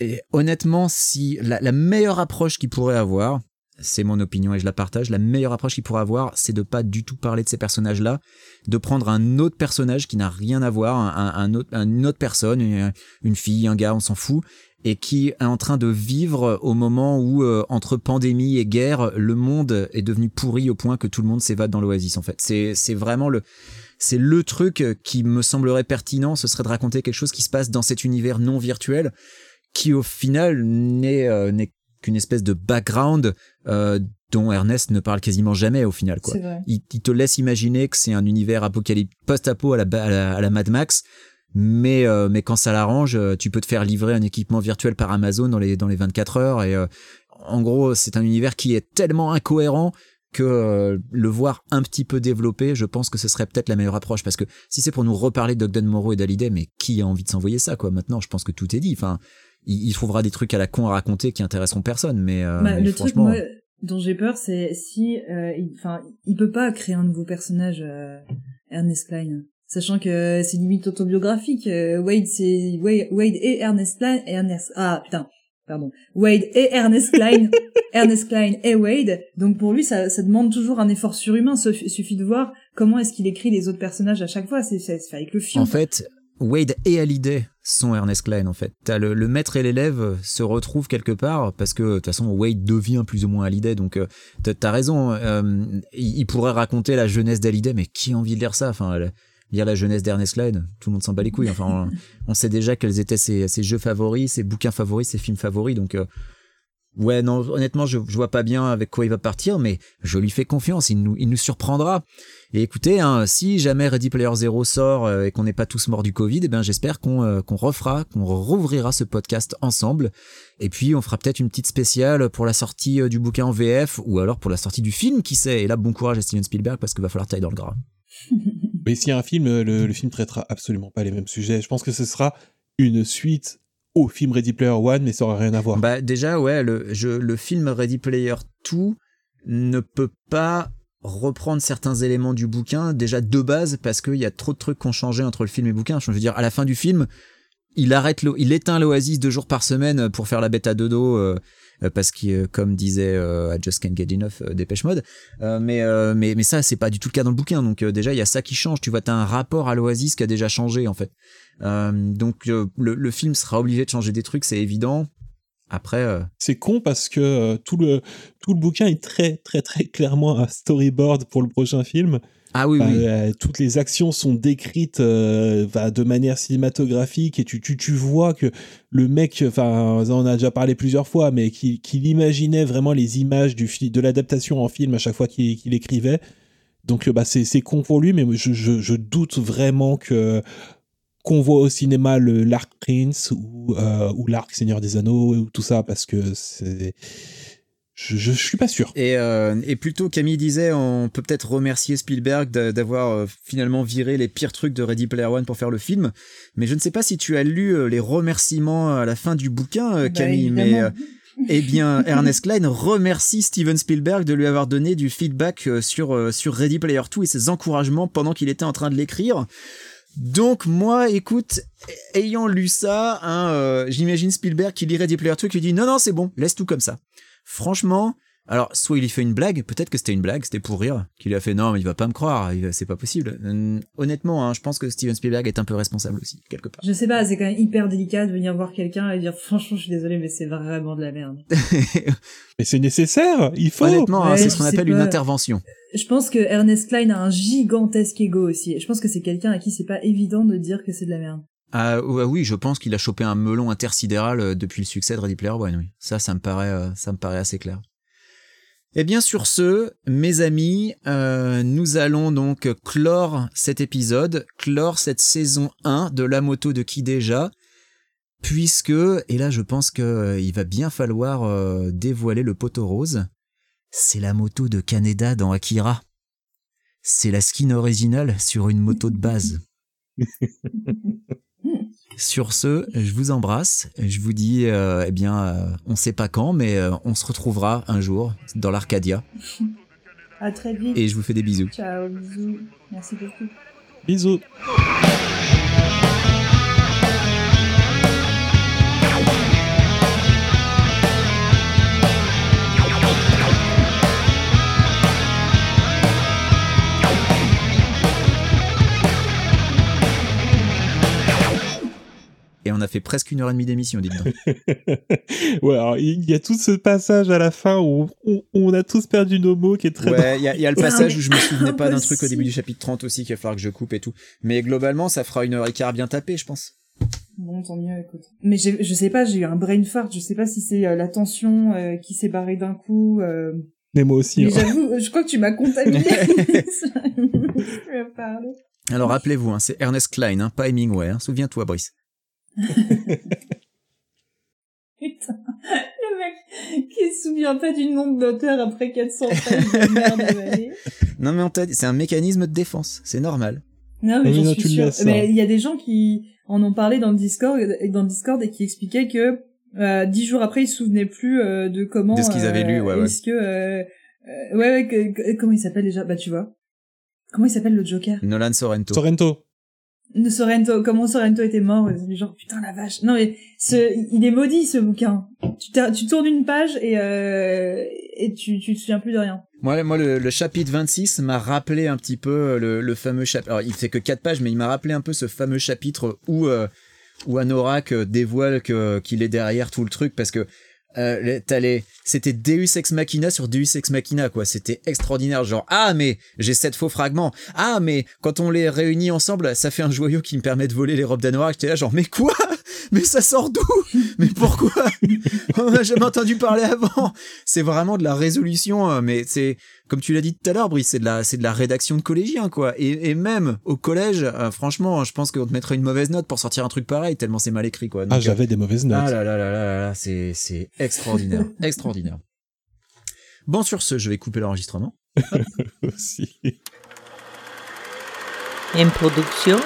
et honnêtement, si la, la meilleure approche qu'il pourrait avoir, c'est mon opinion et je la partage, la meilleure approche qu'il pourrait avoir, c'est de pas du tout parler de ces personnages-là, de prendre un autre personnage qui n'a rien à voir, un, autre, une autre personne, une, fille, un gars, on s'en fout, et qui est en train de vivre au moment où, euh, entre pandémie et guerre, le monde est devenu pourri au point que tout le monde s'évade dans l'oasis, en fait. C'est, vraiment le, c'est le truc qui me semblerait pertinent, ce serait de raconter quelque chose qui se passe dans cet univers non virtuel, qui au final n'est, euh, n'est qu'une espèce de background euh, dont Ernest ne parle quasiment jamais au final, quoi. Il, il te laisse imaginer que c'est un univers apocalyptique post-apo à la, à, la, à la Mad Max, mais euh, mais quand ça l'arrange, euh, tu peux te faire livrer un équipement virtuel par Amazon dans les dans les 24 heures et euh, en gros, c'est un univers qui est tellement incohérent que le voir un petit peu développé, je pense que ce serait peut-être la meilleure approche parce que si c'est pour nous reparler d'Ogden Moreau et d'Hallyday, mais qui a envie de s'envoyer ça quoi Maintenant, je pense que tout est dit. Enfin, il, il trouvera des trucs à la con à raconter qui intéresseront personne, mais, euh, Bah, mais le truc, moi, dont j'ai peur, c'est si, euh, il- enfin, il, peut pas créer un nouveau personnage, euh, Ernest Klein. Sachant que c'est limite autobiographique. euh, Wade, c'est Wade, Wade et Ernest Klein. Ernest, ah putain, pardon. Wade et Ernest Klein. Ernest Klein et Wade. Donc pour lui, ça, ça demande toujours un effort surhumain. Il suffit de voir comment est-ce qu'il écrit les autres personnages à chaque fois. C'est fait avec le film. En fait, Wade et Hallyday sont Ernest Klein en fait. Le, le maître et l'élève se retrouvent quelque part parce que de toute façon Wade devient plus ou moins Hallyday donc euh, t'as- raison. euh, il, pourrait raconter la jeunesse d'Hallyday mais qui a envie de lire ça? Enfin lire la jeunesse d'Ernest Klein, tout le monde s'en bat les couilles. Enfin on, on sait déjà quels étaient ses, ses jeux favoris, ses bouquins favoris, ses films favoris donc euh, ouais, non, honnêtement, je, je vois pas bien avec quoi il va partir, mais je lui fais confiance. Il nous, il nous surprendra. Et écoutez, hein, si jamais Ready Player Zero sort euh, et qu'on n'est pas tous morts du Covid, eh ben j'espère qu'on euh, qu'on refera, qu'on rouvrira ce podcast ensemble. Et puis on fera peut-être une petite spéciale pour la sortie euh, du bouquin en VF ou alors pour la sortie du film, qui sait. Et là, bon courage à Steven Spielberg parce qu'il va falloir tailler dans le gras. Mais s'il y a un film, le, le film traitera absolument pas les mêmes sujets. Je pense que ce sera une suite au film Ready Player One, mais ça aura rien à voir. Bah déjà, ouais, le, je, le film Ready Player 2 ne peut pas reprendre certains éléments du bouquin déjà de base parce qu'il y a trop de trucs qui ont changé entre le film et le bouquin. Je veux dire, à la fin du film, il arrête, il éteint l'Oasis deux jours par semaine pour faire la bête à dodo euh, parce que, euh, comme disait euh, I Just Can't Get Enough euh, Dépêche Mode. Euh, mais, euh, mais, mais ça, c'est pas du tout le cas dans le bouquin. Donc euh, déjà, il y a ça qui change. Tu vois, t'as un rapport à l'Oasis qui a déjà changé en fait. Euh, donc le, le film sera obligé de changer des trucs, c'est évident. Après, euh, C'est con parce que euh, tout le tout le bouquin est très très très clairement un storyboard pour le prochain film. ah oui, euh, toutes les actions sont décrites de manière cinématographique et tu, tu, tu vois que le mec, enfin, on en a déjà parlé plusieurs fois, mais qu'il imaginait vraiment les images du de l'adaptation en film à chaque fois qu'il écrivait. Donc, bah, c'est c'est con pour lui, mais je, je, je doute vraiment que qu'on voit au cinéma le l'arc Prince ou, euh, ou l'arc Seigneur des Anneaux ou tout ça parce que c'est je, je, je suis pas sûr. Et, euh, et plutôt, Camille disait, on peut peut-être remercier Spielberg d'a- d'avoir euh, finalement viré les pires trucs de Ready Player One pour faire le film. Mais je ne sais pas si tu as lu euh, les remerciements à la fin du bouquin, euh, Bah, Camille. mais euh, eh bien, Ernest Klein remercie Steven Spielberg de lui avoir donné du feedback euh, sur euh, sur Ready Player 2 et ses encouragements pendant qu'il était en train de l'écrire. Donc moi, écoute, ayant lu ça, hein, euh, j'imagine Spielberg qui lit Ready Player 2 qui lui dit non non c'est bon, laisse tout comme ça. Franchement, alors soit il lui fait une blague, peut-être que c'était une blague, c'était pour rire, qu'il lui a fait non mais il va pas me croire, c'est pas possible. Hum, honnêtement, hein, je pense que Steven Spielberg est un peu responsable aussi quelque part. Je sais pas, c'est quand même hyper délicat de venir voir quelqu'un et dire franchement je suis désolé mais c'est vraiment de la merde. Mais c'est nécessaire, il faut. Honnêtement, hein, c'est ce qu'on appelle une intervention. Je pense que Ernest Klein a un gigantesque ego aussi. Je pense que c'est quelqu'un à qui c'est pas évident de dire que c'est de la merde. Ah ouais, oui, je pense qu'il a chopé un melon intersidéral euh, depuis le succès de Ready Player One. Oui. Ça, ça me paraît, euh, ça me paraît assez clair. Eh bien, sur ce, mes amis, euh, nous allons donc clore cet épisode, clore cette saison 1 de La Moto de qui déjà, puisque, et là je pense que euh, va bien falloir euh, dévoiler le poteau rose, c'est la moto de Kaneda dans Akira. C'est la skin originale sur une moto de base. Sur ce, je vous embrasse. Je vous dis, euh, eh bien, euh, on sait pas quand, mais euh, on se retrouvera un jour dans l'Arcadia. À très vite. Et je vous fais des bisous. Ciao, bisous. Merci beaucoup. Bisous. Et on a fait presque une heure et demie d'émission, dites donc. ouais, alors il y a tout ce passage à la fin où on, on a tous perdu nos mots qui est très Ouais, il y a, il y a le passage où je me souvenais pas d'un truc au début du chapitre 30 aussi qu'il va falloir que je coupe et tout. Mais globalement, ça fera une heure et quart bien tapée, je pense. Bon, tant mieux, écoute. Mais je sais pas, j'ai eu un brain fart. Je sais pas si c'est euh, la tension euh, qui s'est barrée d'un coup. euh, Mais moi aussi. Mais hein. j'avoue, euh, je crois que tu m'as contaminé. je vais parler. Alors rappelez-vous, hein, c'est Ernest Klein, hein, pas Hemingway. Hein. Souviens-toi, Brice. Putain. Le mec qui se souvient pas du nombre d'auteurs après 400 pages de merde. Non mais on t'a dit, c'est un mécanisme de défense, c'est normal. Non, mais j'en suis ça. Mais il y a des gens qui en ont parlé dans le Discord, et dans le Discord et qui expliquaient que euh, dix jours après, ils se souvenaient plus euh, de comment. De ce qu'ils avaient lu, ouais, ouais. Est-ce que euh, euh, ouais, ouais, que- que- comment il s'appelle déjà? Bah tu vois. Comment il s'appelle le Joker? Nolan Sorrento. Sorrento. Sorrento, comment Sorrento était mort, genre putain la vache. Non mais ce, il est maudit ce bouquin. Tu, tu tournes une page et euh, et tu tu te souviens plus de rien. Moi, moi le, le chapitre 26 m'a rappelé un petit peu le, le fameux chapitre. Alors, il fait que quatre pages, mais il m'a rappelé un peu ce fameux chapitre où, euh, où Anorak euh, dévoile que, qu'il est derrière tout le truc parce que euh, c'était Deus Ex Machina sur Deus Ex Machina, quoi. C'était extraordinaire. Genre, ah, mais j'ai sept faux fragments. Ah, mais quand on les réunit ensemble, ça fait un joyau qui me permet de voler les robes d'Anorak. J'étais là, genre, mais quoi? mais ça sort d'où? Mais pourquoi? On n'a jamais entendu parler avant. C'est vraiment de la résolution, euh, mais c'est comme tu l'as dit tout à l'heure, Brice, c'est de la c'est de la rédaction de collégien quoi. Et, et même au collège, euh, franchement, je pense qu'on te mettrait une mauvaise note pour sortir un truc pareil tellement c'est mal écrit quoi. Ah, Donc, euh, j'avais des mauvaises notes. ah là là là là là, là, c'est c'est extraordinaire, extraordinaire. Bon sur ce, je vais couper l'enregistrement. aussi. Une production.